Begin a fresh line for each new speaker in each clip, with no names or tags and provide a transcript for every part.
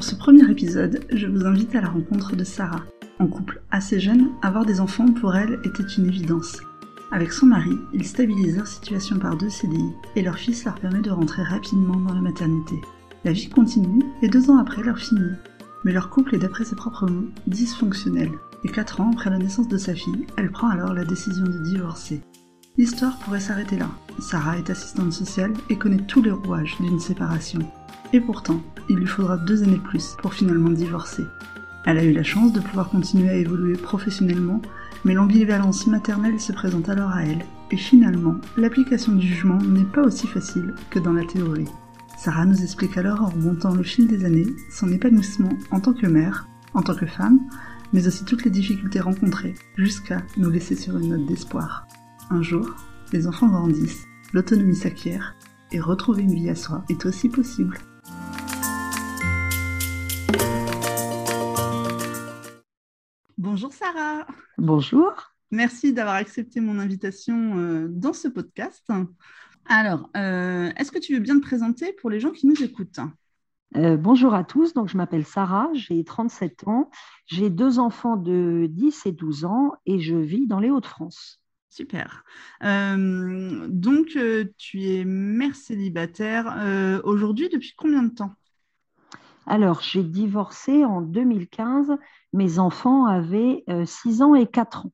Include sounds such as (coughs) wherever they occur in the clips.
Pour ce premier épisode, je vous invite à la rencontre de Sarah. En couple assez jeune, avoir des enfants pour elle était une évidence. Avec son mari, ils stabilisent leur situation par deux CDI et leur fils leur permet de rentrer rapidement dans la maternité. La vie continue et deux ans après leur finit. Mais leur couple est d'après ses propres mots dysfonctionnel. Et quatre ans après la naissance de sa fille, elle prend alors la décision de divorcer. L'histoire pourrait s'arrêter là. Sarah est assistante sociale et connaît tous les rouages d'une séparation. Et pourtant, il lui faudra deux années de plus pour finalement divorcer. Elle a eu la chance de pouvoir continuer à évoluer professionnellement, mais l'ambivalence maternelle se présente alors à elle. Et finalement, l'application du jugement n'est pas aussi facile que dans la théorie. Sarah nous explique alors en remontant le fil des années son épanouissement en tant que mère, en tant que femme, mais aussi toutes les difficultés rencontrées, jusqu'à nous laisser sur une note d'espoir. Un jour, les enfants grandissent, l'autonomie s'acquiert, et retrouver une vie à soi est aussi possible. Bonjour Sarah.
Bonjour.
Merci d'avoir accepté mon invitation euh, dans ce podcast. Alors, euh, est-ce que tu veux bien te présenter pour les gens qui nous écoutent?
Euh, bonjour à tous, donc je m'appelle Sarah, j'ai 37 ans, j'ai deux enfants de 10 et 12 ans et je vis dans les Hauts-de-France.
Super. donc, tu es mère célibataire aujourd'hui depuis combien de temps?
Alors, j'ai divorcé en 2015. Mes enfants avaient 6 ans et 4 ans.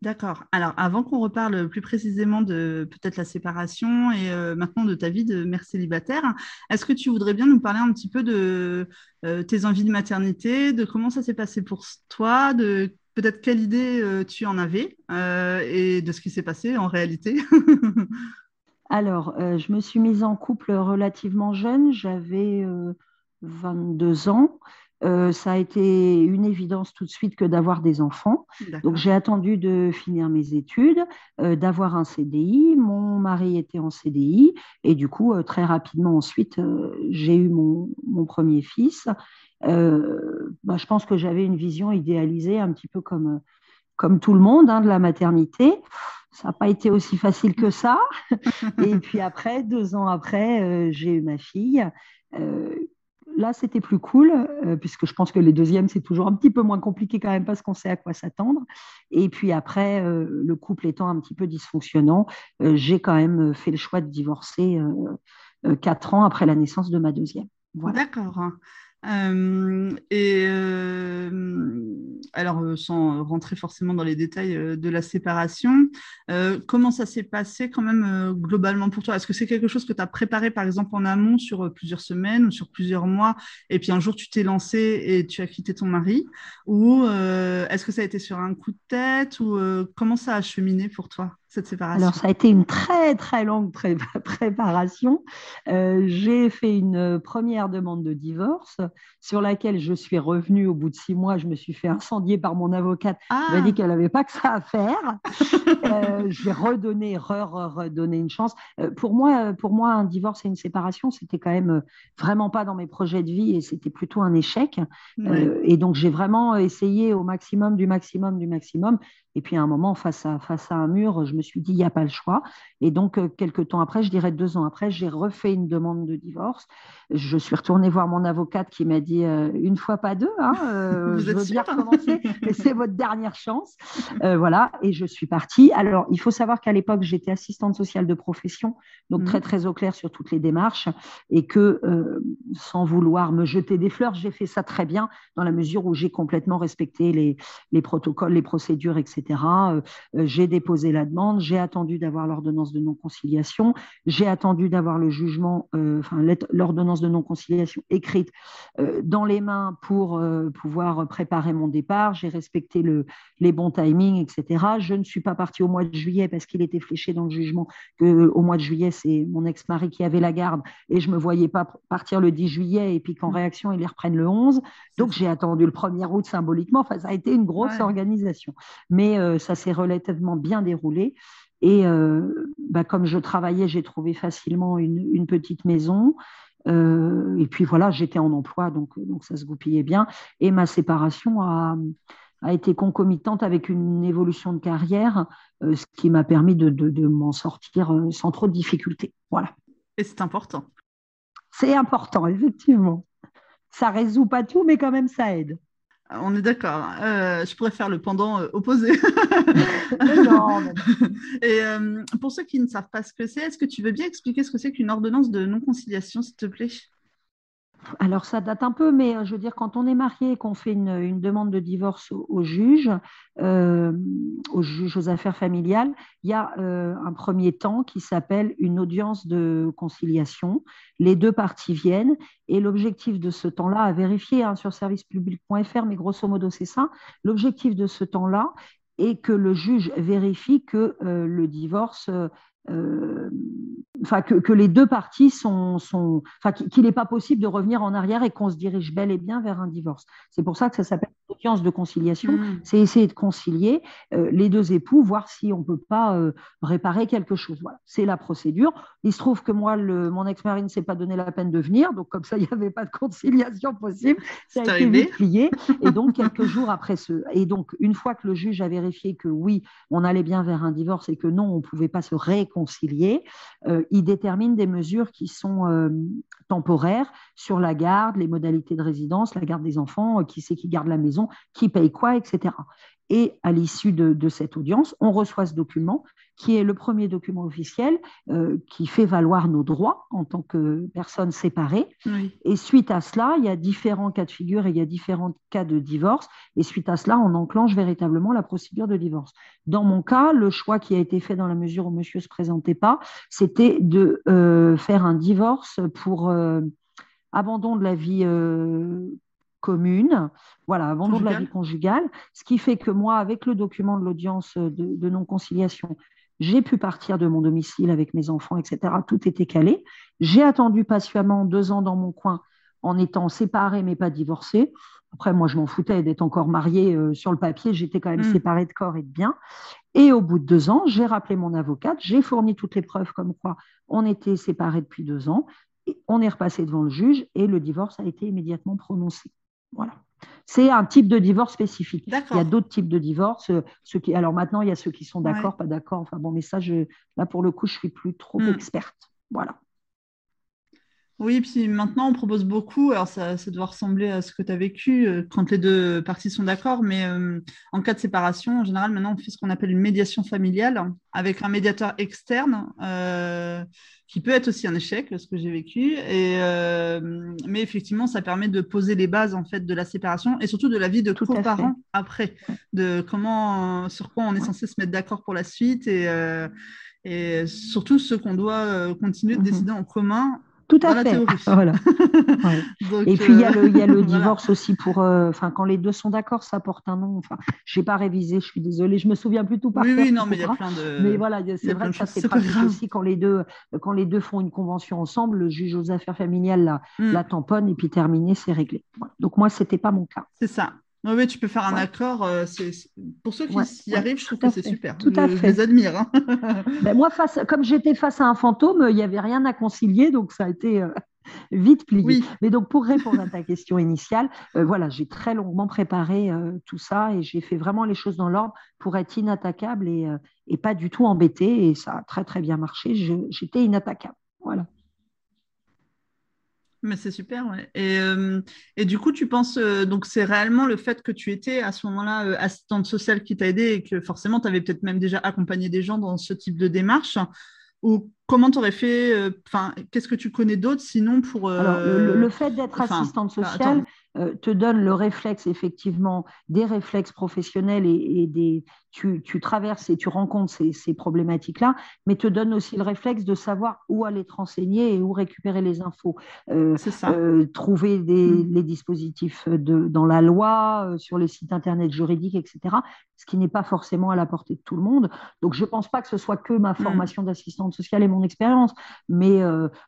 D'accord. Alors, avant qu'on reparle plus précisément de peut-être la séparation et euh, maintenant de ta vie de mère célibataire, est-ce que tu voudrais bien nous parler un petit peu de euh, tes envies de maternité, de comment ça s'est passé pour toi, de peut-être quelle idée euh, tu en avais et de ce qui s'est passé en réalité? (laughs)
Alors, je me suis mise en couple relativement jeune, j'avais 22 ans. Euh, ça a été une évidence tout de suite que d'avoir des enfants. Donc j'ai attendu de finir mes études, euh, d'avoir un CDI. Mon mari était en CDI et du coup euh, très rapidement ensuite j'ai eu mon, premier fils. Bah, je pense que j'avais une vision idéalisée un petit peu comme, comme tout le monde hein, de la maternité. Ça n'a pas été aussi facile que ça. (laughs) et puis après, deux ans après, j'ai eu ma fille là, c'était plus cool, euh, puisque je pense que les deuxièmes, c'est toujours un petit peu moins compliqué quand même parce qu'on sait à quoi s'attendre. Et puis après, euh, le couple étant un petit peu dysfonctionnant, euh, j'ai quand même fait le choix de divorcer quatre ans après la naissance de ma deuxième.
D'accord. Euh, et euh, alors, euh, sans rentrer forcément dans les détails de la séparation, comment ça s'est passé quand même globalement pour toi? Est-ce que c'est quelque chose que tu as préparé par exemple en amont sur plusieurs semaines ou sur plusieurs mois et puis un jour tu t'es lancé et tu as quitté ton mari? Ou est-ce que ça a été sur un coup de tête ou comment ça a cheminé pour toi? Cette séparation
Alors, ça a été une très, très longue (laughs) préparation. Euh, j'ai fait une première demande de divorce sur laquelle je suis revenue au bout de six mois. Je me suis fait incendier par mon avocate. Elle m'a dit ah. qu'elle n'avait pas que ça à faire. (laughs) euh, j'ai redonné, redonné une chance. Euh, pour, moi, pour moi, un divorce et une séparation, c'était quand même vraiment pas dans mes projets de vie et c'était plutôt un échec. Euh, et donc, j'ai vraiment essayé au maximum, du maximum, du maximum. Et puis à un moment, face à, face à un mur, je me suis dit, il n'y a pas le choix. Et donc, euh, quelques temps après, je dirais deux ans après, j'ai refait une demande de divorce. Je suis retournée voir mon avocate qui m'a dit, euh, une fois pas deux, hein, (laughs) euh, je veux bien recommencer, (laughs) mais c'est votre dernière chance. voilà, et je suis partie. Alors, il faut savoir qu'à l'époque, j'étais assistante sociale de profession, donc très, mmh. très au clair sur toutes les démarches, et que, sans vouloir me jeter des fleurs, j'ai fait ça très bien dans la mesure où j'ai complètement respecté les, les protocoles, les procédures, etc. Euh, euh, j'ai déposé la demande, j'ai attendu d'avoir l'ordonnance de non-conciliation, j'ai attendu d'avoir le jugement, euh, enfin l'ordonnance de non-conciliation écrite dans les mains pour pouvoir préparer mon départ. J'ai respecté le, les bons timings, etc. Je ne suis pas partie au mois de juillet parce qu'il était fléché dans le jugement qu'au mois de juillet, c'est mon ex-mari qui avait la garde et je ne me voyais pas partir le 10 juillet et puis qu'en mmh. réaction, ils les reprennent le 11. Donc, j'ai attendu le 1er août symboliquement. Enfin, ça a été une grosse organisation. Mais euh, ça s'est relativement bien déroulé. Et euh, bah, comme je travaillais, j'ai trouvé facilement une, petite maison. Euh, et puis voilà, j'étais en emploi, donc, donc ça se goupillait bien. Et ma séparation a, été concomitante avec une évolution de carrière, ce qui m'a permis de, de m'en sortir sans trop de difficultés. Voilà.
Et c'est important.
C'est important, effectivement. Ça résout pas tout, mais quand même, ça aide.
On est d'accord. Euh, je pourrais faire le pendant euh, opposé. (laughs)
non, (laughs)
Et euh, pour ceux qui ne savent pas ce que c'est, est-ce que tu veux bien expliquer ce que c'est qu'une ordonnance de non-conciliation, s'il te plaît?
Alors ça date un peu, mais euh, je veux dire, quand on est marié et qu'on fait une, demande de divorce au, juge, euh, au juge aux affaires familiales, il y a euh, un premier temps qui s'appelle une audience de conciliation. Les deux parties viennent et l'objectif de ce temps-là, à vérifier hein, sur servicepublic.fr, mais grosso modo c'est ça, l'objectif de ce temps-là est que le juge vérifie que le divorce enfin que, les deux parties sont, sont enfin qu'il n'est pas possible de revenir en arrière et qu'on se dirige bel et bien vers un divorce. C'est pour ça que ça s'appelle audience de conciliation. Mm. C'est essayer de concilier euh, les deux époux, voir si on peut pas euh, réparer quelque chose. Voilà, c'est la procédure. Il se trouve que moi, le, mon ex-mari ne s'est pas donné la peine de venir, donc comme ça, il n'y avait pas de conciliation possible. (laughs) Ça a été plié. Et donc (laughs) quelques jours après ce, et donc une fois que le juge a vérifié que oui, on allait bien vers un divorce et que non, on pouvait pas se réconcilier concilier, euh, il détermine des mesures qui sont temporaires sur la garde, les modalités de résidence, la garde des enfants, qui c'est qui garde la maison, qui paye quoi, etc. Et à l'issue de, cette audience, on reçoit ce document qui est le premier document officiel euh, qui fait valoir nos droits en tant que personnes séparées. Et suite à cela, il y a différents cas de figure et il y a différents cas de divorce. Et suite à cela, on enclenche véritablement la procédure de divorce. Dans mon cas, le choix qui a été fait dans la mesure où monsieur ne se présentait pas, c'était de euh, faire un divorce pour euh, abandon de la vie commune, voilà, abandon de la vie conjugale, ce qui fait que moi, avec le document de l'audience de, non-conciliation, j'ai pu partir de mon domicile avec mes enfants, etc. Tout était calé. J'ai attendu patiemment deux ans dans mon coin en étant séparée mais pas divorcée. Après, moi, je m'en foutais d'être encore mariée euh, sur le papier. J'étais quand même hmm. séparée de corps et de biens. Et au bout de deux ans, j'ai rappelé mon avocate, j'ai fourni toutes les preuves comme quoi on était séparés depuis deux ans. Et on est repassé devant le juge et le divorce a été immédiatement prononcé. Voilà. C'est un type de divorce spécifique. Il y a d'autres types de divorces. Euh, ceux qui, alors maintenant, il y a ceux qui sont d'accord, pas d'accord. Enfin bon, mais ça, là pour le coup, je suis plus trop hmm. experte. Voilà.
Oui, puis maintenant, on propose beaucoup, alors ça, doit ressembler à ce que tu as vécu euh, quand les deux parties sont d'accord, mais euh, en cas de séparation, en général, maintenant, on fait ce qu'on appelle une médiation familiale avec un médiateur externe, euh, qui peut être aussi un échec, ce que j'ai vécu, et, mais effectivement, ça permet de poser les bases en fait, de la séparation et surtout de la vie de tous les parents après, de comment, sur quoi on est censé se mettre d'accord pour la suite et et surtout ce qu'on doit continuer de mm-hmm. décider en commun
tout à fait. (laughs) Voilà. (laughs) et puis il y a le, y a le (laughs) divorce aussi pour, euh, enfin quand les deux sont d'accord, ça porte un nom. Enfin, j'ai pas révisé, je suis désolée, je me souviens plus tout par
oui, Oui, non, mais il y a plein de.
Mais voilà, c'est vrai que ça c'est pratique aussi quand les deux, quand les deux font une convention ensemble, le juge aux affaires familiales la, mm. la tamponne et puis terminé, c'est réglé. Donc moi, c'était pas mon cas.
C'est ça. Oui, tu peux faire un accord. Euh, pour ceux qui y arrivent, je trouve que c'est super.
Tout à
fait.
Je
les admire. Hein. (laughs)
Ben, moi, face, comme j'étais face à un fantôme, il n'y avait rien à concilier, donc ça a été euh, (laughs) vite plié. Mais donc, pour répondre à ta question initiale, euh, voilà, j'ai très longuement préparé tout ça et j'ai fait vraiment les choses dans l'ordre pour être inattaquable et, et, pas du tout embêté. Et ça a très, très bien marché. J'étais inattaquable.
Mais c'est super, ouais. Et, euh, et, du coup, tu penses, euh, donc c'est réellement le fait que tu étais à ce moment-là euh, assistante sociale qui t'a aidé et que forcément, tu avais peut-être même déjà accompagné des gens dans ce type de démarche? Ou comment tu aurais fait, enfin, qu'est-ce que tu connais d'autre sinon pour...
Alors, le, fait d'être assistante sociale, euh, te donne le réflexe, effectivement, des réflexes professionnels et, des, tu, traverses et tu rencontres ces, problématiques-là, mais te donne aussi le réflexe de savoir où aller te renseigner et où récupérer les infos. Euh, euh, trouver des, mm. les dispositifs de, dans la loi, sur les sites internet juridiques, etc., ce qui n'est pas forcément à la portée de tout le monde. Donc, je ne pense pas que ce soit que ma mm. formation d'assistante sociale et mon expérience, mais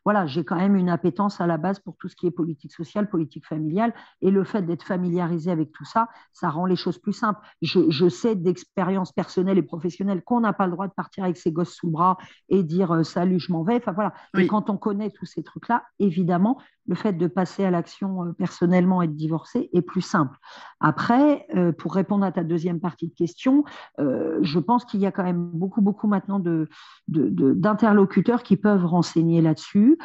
voilà, j'ai quand même une appétence à la base pour tout ce qui est politique sociale, politique familiale et le fait d'être familiarisé avec tout ça, ça rend les choses plus simples. Je, sais d'expérience expérience personnelle et professionnelle qu'on n'a pas le droit de partir avec ses gosses sous le bras et dire euh, salut, je m'en vais. Enfin voilà. Et quand on connaît tous ces trucs-là, évidemment, le fait de passer à l'action euh, personnellement et de divorcer est plus simple. Après, euh, pour répondre à ta deuxième partie de question, je pense qu'il y a quand même beaucoup, beaucoup maintenant de, d'interlocuteurs qui peuvent renseigner là-dessus,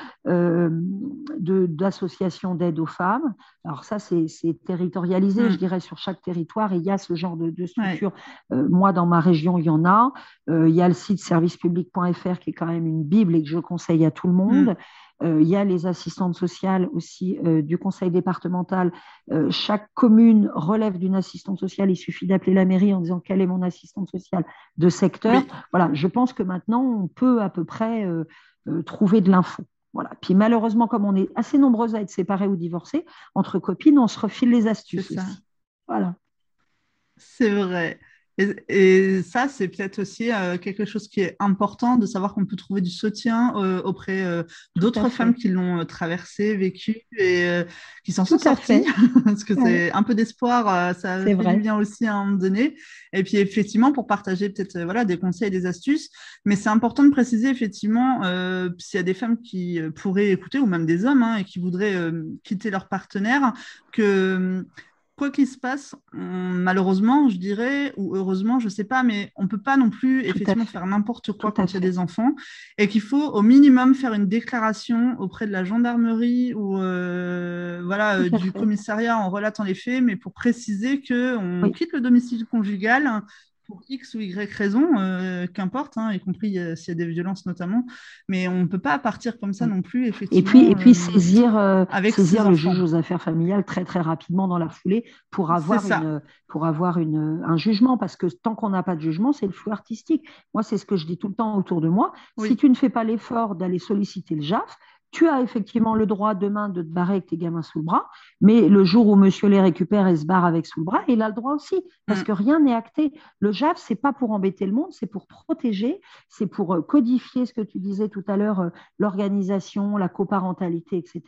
d'associations d'aide aux femmes. Alors ça, c'est, territorialisé, mm. je dirais, sur chaque territoire. Et il y a ce genre de, structure. Moi, dans ma région, il y en a. il y a le site servicepublic.fr qui est quand même une bible et que je conseille à tout le monde. Mm. Euh, il y a les assistantes sociales aussi euh, du conseil départemental. Euh, chaque commune relève d'une assistante sociale. Il suffit d'appeler la mairie en disant quelle est mon assistante sociale de secteur. Voilà, je pense que maintenant, on peut à peu près trouver de l'info. Voilà. Puis malheureusement, comme on est assez nombreuses à être séparées ou divorcées, entre copines, on se refile les astuces. Aussi. Voilà.
C'est vrai. Et, ça, c'est peut-être aussi euh, quelque chose qui est important de savoir qu'on peut trouver du soutien euh, auprès euh, d'autres femmes qui l'ont traversé, vécu et qui s'en sont sorties. (laughs) Parce que c'est un peu d'espoir, ça fait du bien aussi à un moment donné. Et puis effectivement, pour partager peut-être voilà, des conseils, des astuces. Mais c'est important de préciser effectivement s'il y a des femmes qui pourraient écouter, ou même des hommes, hein, et qui voudraient quitter leur partenaire, que quoi qu'il se passe, malheureusement, je dirais, ou heureusement, je ne sais pas, mais on ne peut pas non plus effectivement faire n'importe quoi quand il y a des enfants, et qu'il faut au minimum faire une déclaration auprès de la gendarmerie ou euh, voilà, euh, du commissariat en relatant les faits, mais pour préciser qu'on quitte le domicile conjugal pour X ou Y raison, euh, qu'importe, hein, y compris euh, s'il y a des violences notamment, mais on ne peut pas partir comme ça mm. non plus, effectivement.
Et puis, et puis euh, saisir, avec saisir le juge aux affaires familiales très très rapidement dans la foulée pour avoir, une, pour avoir une, un jugement, parce que tant qu'on n'a pas de jugement, c'est le flou artistique. Moi, c'est ce que je dis tout le temps autour de moi. Si tu ne fais pas l'effort d'aller solliciter le JAF, tu as effectivement le droit demain de te barrer avec tes gamins sous le bras, mais le jour où monsieur les récupère et se barre avec sous le bras, il a le droit aussi, parce mm. que rien n'est acté. Le JAF, c'est pas pour embêter le monde, c'est pour protéger, c'est pour euh, codifier ce que tu disais tout à l'heure, euh, l'organisation, la coparentalité, etc.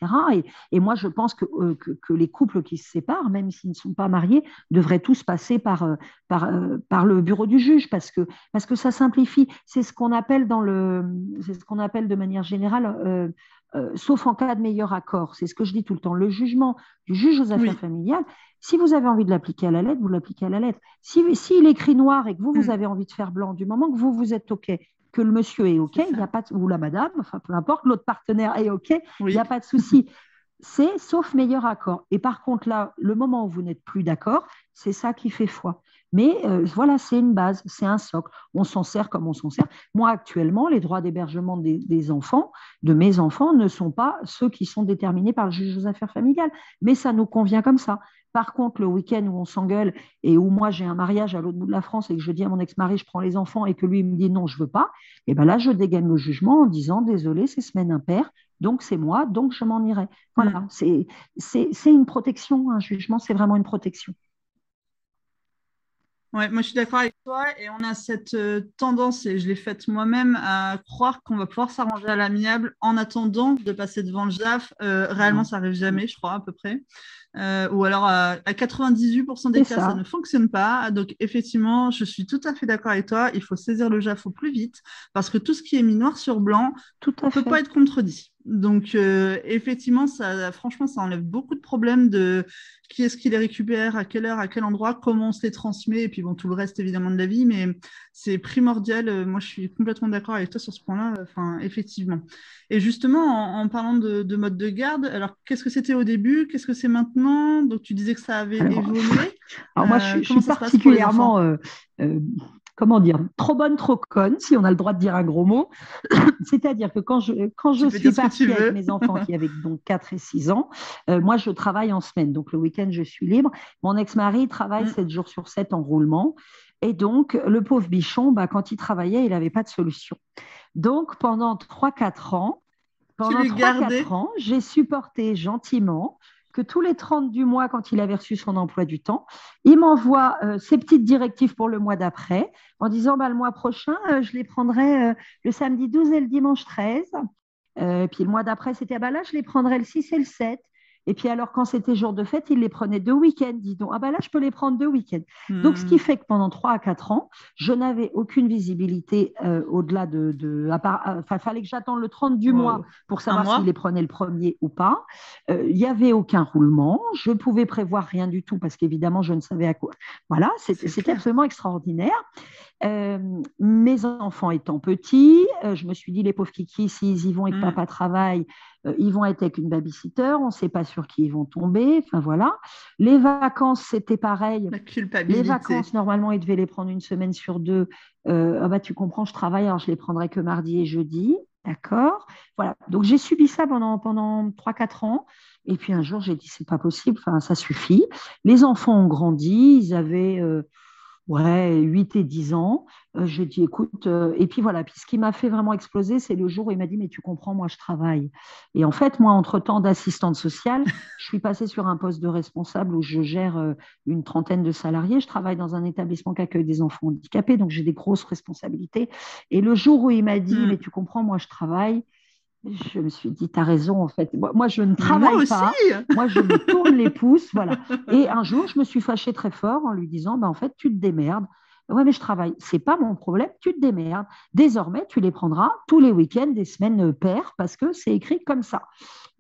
Et, moi, je pense euh, que, les couples qui se séparent, même s'ils ne sont pas mariés, devraient tous passer par, par, par le bureau du juge, parce que, parce que ça simplifie. C'est ce qu'on appelle dans le, c'est ce qu'on appelle de manière générale euh, sauf en cas de meilleur accord. C'est ce que je dis tout le temps. Le jugement du juge aux affaires familiales, si vous avez envie de l'appliquer à la lettre, vous l'appliquez à la lettre. S'il si, écrit noir et que vous, vous mm. avez envie de faire blanc, du moment que vous, vous êtes OK, que le monsieur est OK, il n'y a pas ou la madame, enfin peu importe, l'autre partenaire est OK, il n'y a pas de souci. C'est sauf meilleur accord. Et par contre, là, le moment où vous n'êtes plus d'accord, c'est ça qui fait foi. Mais euh, voilà, c'est une base, c'est un socle. On s'en sert comme on s'en sert. Moi, actuellement, les droits d'hébergement des, enfants, de mes enfants, ne sont pas ceux qui sont déterminés par le juge aux affaires familiales. Mais ça nous convient comme ça. Par contre, le week-end où on s'engueule et où moi j'ai un mariage à l'autre bout de la France et que je dis à mon ex-mari je prends les enfants et que lui me dit non, je veux pas, et eh ben là je dégaine le jugement en disant désolé, c'est semaine impaire, donc c'est moi, donc je m'en irai. Voilà, mm. c'est une protection, un jugement, c'est vraiment une protection.
Ouais, moi je suis d'accord avec toi et on a cette euh, tendance, et je l'ai faite moi-même, à croire qu'on va pouvoir s'arranger à l'amiable en attendant de passer devant le JAF. Euh, réellement, ça arrive jamais, je crois, à peu près. Euh, ou alors à, 98% des cas, ça. ne fonctionne pas. Donc effectivement, je suis tout à fait d'accord avec toi. Il faut saisir le JAF au plus vite parce que tout ce qui est mis noir sur blanc ne peut pas être contredit. Donc, euh, effectivement, ça, franchement, ça enlève beaucoup de problèmes de qui est-ce qui les récupère, à quelle heure, à quel endroit, comment on se les transmet, et puis bon, tout le reste évidemment de la vie, mais c'est primordial. Euh, moi, je suis complètement d'accord avec toi sur ce point-là. Enfin, effectivement. Et justement, en, parlant de, mode de garde, alors qu'est-ce que c'était au début? Qu'est-ce que c'est maintenant? Donc, tu disais que ça avait évolué.
Alors, moi, je, suis euh, particulièrement comment dire, trop bonne, trop conne, si on a le droit de dire un gros mot. (coughs) C'est-à-dire que quand je, quand je suis partie avec mes enfants qui avaient donc 4 et 6 ans, euh, moi, je travaille en semaine. Donc, le week-end, je suis libre. Mon ex-mari travaille 7 mm. jours sur 7 en roulement. Et donc, le pauvre bichon, bah, quand il travaillait, il n'avait pas de solution. Donc, pendant 3-4 ans, pendant 3-4 ans, j'ai supporté gentiment que tous les 30 du mois, quand il avait reçu son emploi du temps, il m'envoie euh, ses petites directives pour le mois d'après en disant bah, le mois prochain, euh, je les prendrai euh, le samedi 12 et le dimanche 13. puis le mois d'après, c'était bah, là, je les prendrai le 6 et le 7. Et puis alors, quand c'était jour de fête, il les prenait deux week-ends, dis donc. Ah ben là, je peux les prendre deux week-ends. Donc, ce qui hmm. fait que pendant trois à quatre ans, je n'avais aucune visibilité euh, au-delà de... de enfin, il fallait que j'attende le 30 du mois pour savoir s'il les prenait le premier ou pas. Euh, il n'y avait aucun roulement. Je pouvais prévoir rien du tout parce qu'évidemment, je ne savais à quoi. Voilà, c'était absolument extraordinaire. Euh, mes enfants étant petits, euh, je me suis dit, les pauvres kikis, s'ils y vont et que mm. papa travaille, euh, ils vont être avec une babysitter, on ne sait pas sur qui ils vont tomber. Enfin voilà. Les vacances, c'était pareil. Les vacances, normalement, ils devaient les prendre une semaine sur deux. ah bah, tu comprends, je travaille, alors je les prendrai que mardi et jeudi. D'accord Voilà. Donc j'ai subi ça pendant, pendant 3-4 ans. Et puis un jour, j'ai dit, c'est pas possible, enfin, ça suffit. Les enfants ont grandi, ils avaient ouais, 8 et 10 ans. Euh, j'ai dit, écoute, euh, et puis voilà, puis ce qui m'a fait vraiment exploser, c'est le jour où il m'a dit, mais tu comprends, moi je travaille. Et en fait, moi, entre-temps d'assistante sociale, je suis passée sur un poste de responsable où je gère euh, une trentaine de salariés. Je travaille dans un établissement qui accueille des enfants handicapés, donc j'ai des grosses responsabilités. Et le jour où il m'a dit, hmm. mais tu comprends, moi je travaille, je me suis dit, tu as raison, en fait. Moi, je ne travaille pas. (laughs) Moi, je me tourne les pouces. Voilà. Et un jour, je me suis fâchée très fort en lui disant, bah, en fait, tu te démerdes. Ouais, mais je travaille. C'est pas mon problème. Tu te démerdes. Désormais, tu les prendras tous les week-ends, des semaines paires, parce que c'est écrit comme ça.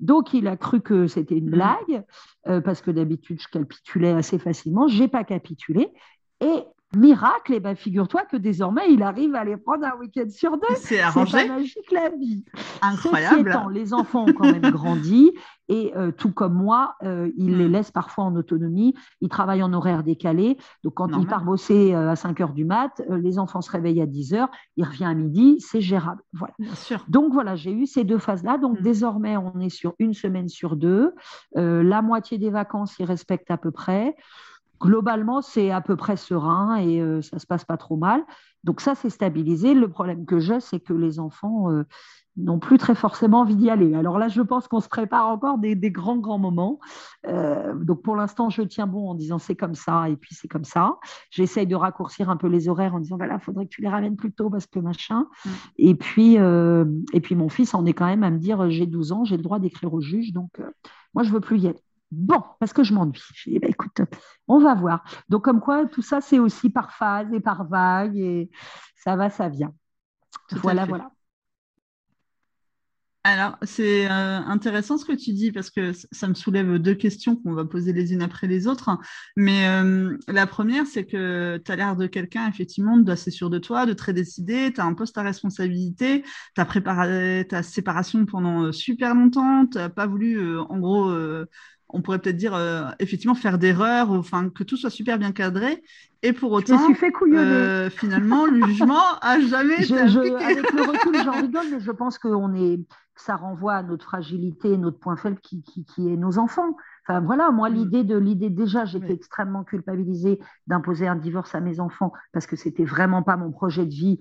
Donc, il a cru que c'était une mm. blague, euh, parce que d'habitude, je capitulais assez facilement. J'ai pas capitulé. Et Miracle, et eh ben figure-toi que désormais, il arrive à les prendre un week-end sur deux.
C'est arrangé.
C'est magique la vie.
Incroyable.
Étant, les enfants ont quand même (laughs) grandi et euh, tout comme moi, euh, il les hmm. laisse parfois en autonomie. Ils travaillent en horaire décalé. Donc quand il part bosser euh, à 5 heures du mat, les enfants se réveillent à 10 heures, il revient à midi, c'est gérable. Voilà.
Bien sûr.
Donc voilà, j'ai eu ces deux phases-là. Donc hmm. désormais, on est sur une semaine sur deux. la moitié des vacances, ils respectent à peu près globalement, c'est à peu près serein et euh, ça se passe pas trop mal. Donc ça, c'est stabilisé. Le problème que j'ai, c'est que les enfants euh, n'ont plus très forcément envie d'y aller. Alors là, je pense qu'on se prépare encore des, grands, grands moments. Euh, donc pour l'instant, je tiens bon en disant c'est comme ça et puis c'est comme ça. J'essaye de raccourcir un peu les horaires en disant voilà, il faudrait que tu les ramènes plus tôt parce que machin. Mm. Et, puis, et puis mon fils en est quand même à me dire j'ai 12 ans, j'ai le droit d'écrire au juge, donc moi, je veux plus y aller. Bon, parce que je m'ennuie. Je dis, bah, écoute, on va voir. Donc, comme quoi, tout ça, c'est aussi par phase et par vague, et ça va, ça vient. voilà, voilà.
Alors, c'est euh, intéressant ce que tu dis parce que ça me soulève deux questions qu'on va poser les unes après les autres. Mais euh, la première, c'est que tu as l'air de quelqu'un, effectivement, d'assez sûr de toi, de très décidé, tu as un poste à responsabilité, tu as préparé ta séparation pendant euh, super longtemps, tu n'as pas voulu, en gros, on pourrait peut-être dire euh, effectivement faire d'erreurs, enfin que tout soit super bien cadré. Et pour autant,
je fait
euh, finalement, le jugement a (laughs) jamais été Avec
le recul, j'en (laughs) rigole, mais je pense que est, ça renvoie à notre fragilité, notre point faible qui, qui est nos enfants voilà, moi, mm. l'idée de l'idée, déjà, j'étais extrêmement culpabilisée d'imposer un divorce à mes enfants parce que c'était vraiment pas mon projet de vie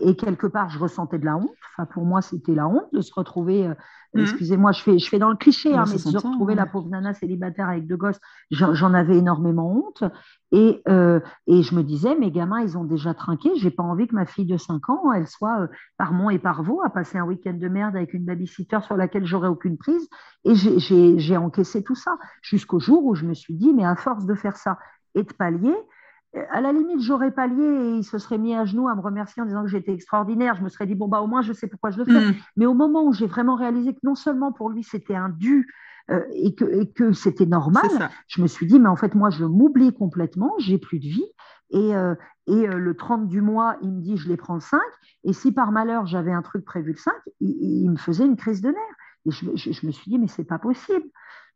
et, quelque part, je ressentais de la honte. Enfin, pour moi, c'était la honte de se retrouver. Euh, mm. Excusez-moi, je fais, je fais dans le cliché, hein, mais de se retrouver la pauvre nana célibataire avec deux gosses, j'en avais énormément honte. Et, euh, et, je me disais, mes gamins, ils ont déjà trinqué. J'ai pas envie que ma fille de 5 ans, elle soit euh, par Mont et par Vaux à passer un week-end de merde avec une babysitter sur laquelle j'aurais aucune prise. Et j'ai encaissé tout ça jusqu'au jour où je me suis dit, mais à force de faire ça et de pallier, euh, à la limite, j'aurais pallié et il se serait mis à genoux à me remercier en disant que j'étais extraordinaire. Je me serais dit, bon, bah, au moins, je sais pourquoi je le fais. Mm. Mais au moment où j'ai vraiment réalisé que non seulement pour lui, c'était un dû euh, et que, et que c'était normal, je me suis dit, mais en fait, moi, je m'oublie complètement, j'ai plus de vie. Et, euh, et euh, le 30 du mois, il me dit, je les prends le 5. Et si par malheur, j'avais un truc prévu le 5, il, me faisait une crise de nerfs. Et je, je me suis dit, mais c'est pas possible.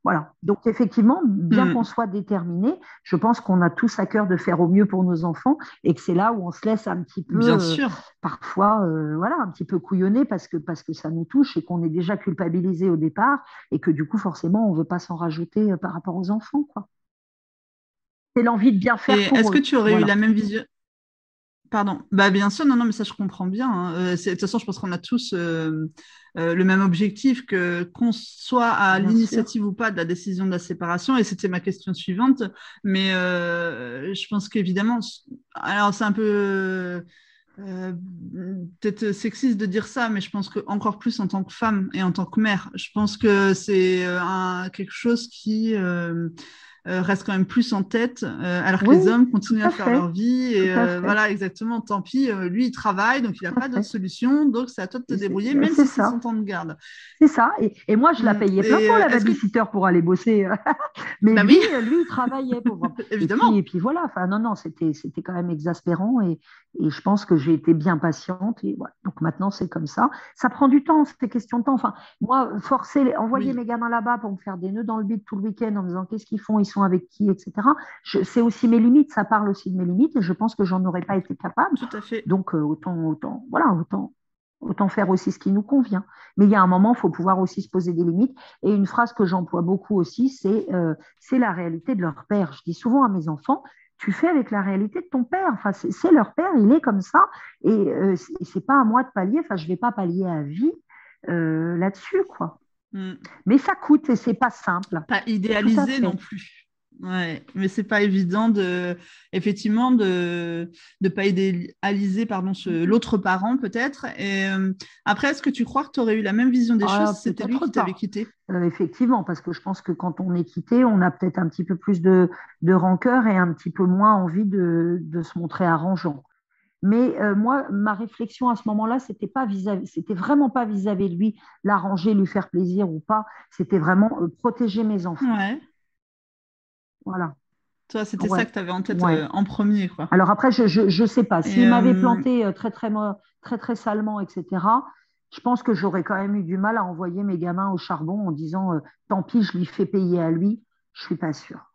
Voilà. Donc effectivement, bien mm. qu'on soit déterminé, je pense qu'on a tous à cœur de faire au mieux pour nos enfants et que c'est là où on se laisse un petit peu,
bien sûr.
parfois, euh, voilà, un petit peu couillonner parce que parce que ça nous touche et qu'on est déjà culpabilisé au départ et que du coup forcément on veut pas s'en rajouter euh, par rapport aux enfants, quoi. C'est l'envie de bien faire.
Est-ce que tu aurais eu la même vision Pardon. Bah, bien sûr, non, non, mais ça, je comprends bien. Hein. Euh, de toute façon, je pense qu'on a tous euh, euh, le même objectif, que qu'on soit à l'initiative ou pas de la décision de la séparation. Et c'était ma question suivante. Mais je pense qu'évidemment, alors c'est un peu euh, peut-être sexiste de dire ça, mais je pense que encore plus en tant que femme et en tant que mère, je pense que c'est quelque chose qui euh, euh, reste quand même plus en tête, euh, alors que les hommes continuent à, faire leur vie. Et euh, voilà, exactement, tant pis, lui, il travaille, donc il n'a pas d'autre solution, donc c'est à toi de te débrouiller, même si c'est son temps de garde.
C'est ça. Et, moi, je la mm. payais plein pour la babysitter pour aller bosser. (laughs) Mais bah lui, lui, il travaillait pour. (laughs)
Évidemment.
Et puis, voilà, enfin, non, non, c'était quand même exaspérant et, et je pense que j'ai été bien patiente. Et voilà. Donc maintenant, c'est comme ça. Ça prend du temps, c'était question de temps. Enfin, moi, forcer, envoyer mes gamins là-bas pour me faire des nœuds dans le bide tout le week-end en me disant qu'est-ce qu'ils font, avec qui, etc. C'est aussi mes limites, ça parle aussi de mes limites et je pense que j'en aurais pas été capable.
Tout à fait.
Donc euh, autant, autant, voilà, autant, autant faire aussi ce qui nous convient. Mais il y a un moment, il faut pouvoir aussi se poser des limites. Et une phrase que j'emploie beaucoup aussi, c'est euh, c'est la réalité de leur père. Je dis souvent à mes enfants, tu fais avec la réalité de ton père. Enfin, c'est leur père, il est comme ça. Et euh, c'est pas à moi de pallier. Enfin, je vais pas pallier à vie là-desdessus, quoi. Mm. Mais ça coûte et c'est pas simple.
Pas idéalisé non plus. Ouais, mais c'est pas évident de, effectivement, de ne pas idéaliser pardon l'autre parent peut-être. Et euh, après, est-ce que tu crois que tu aurais eu la même vision des ah, choses si c'était lui qui t'avait quitté?
Euh, Effectivement, parce que je pense que quand on est quitté, on a peut-être un petit peu plus de, de, rancœur et un petit peu moins envie de, de se montrer arrangeant. Mais euh, moi, ma réflexion à ce moment-là, c'était pas vis-à-vis, c'était vraiment pas vis-à-vis de lui, l'arranger, lui faire plaisir ou pas. C'était vraiment protéger mes enfants.
Ouais.
Voilà.
Toi, c'était ça que tu avais en tête euh, en premier. Quoi.
Alors après, je ne sais pas. S'il m'avait euh, planté euh, très, très, très, très salement, etc., je pense que j'aurais quand même eu du mal à envoyer mes gamins au charbon en disant tant pis, je lui fais payer à lui. Je ne suis pas sûre.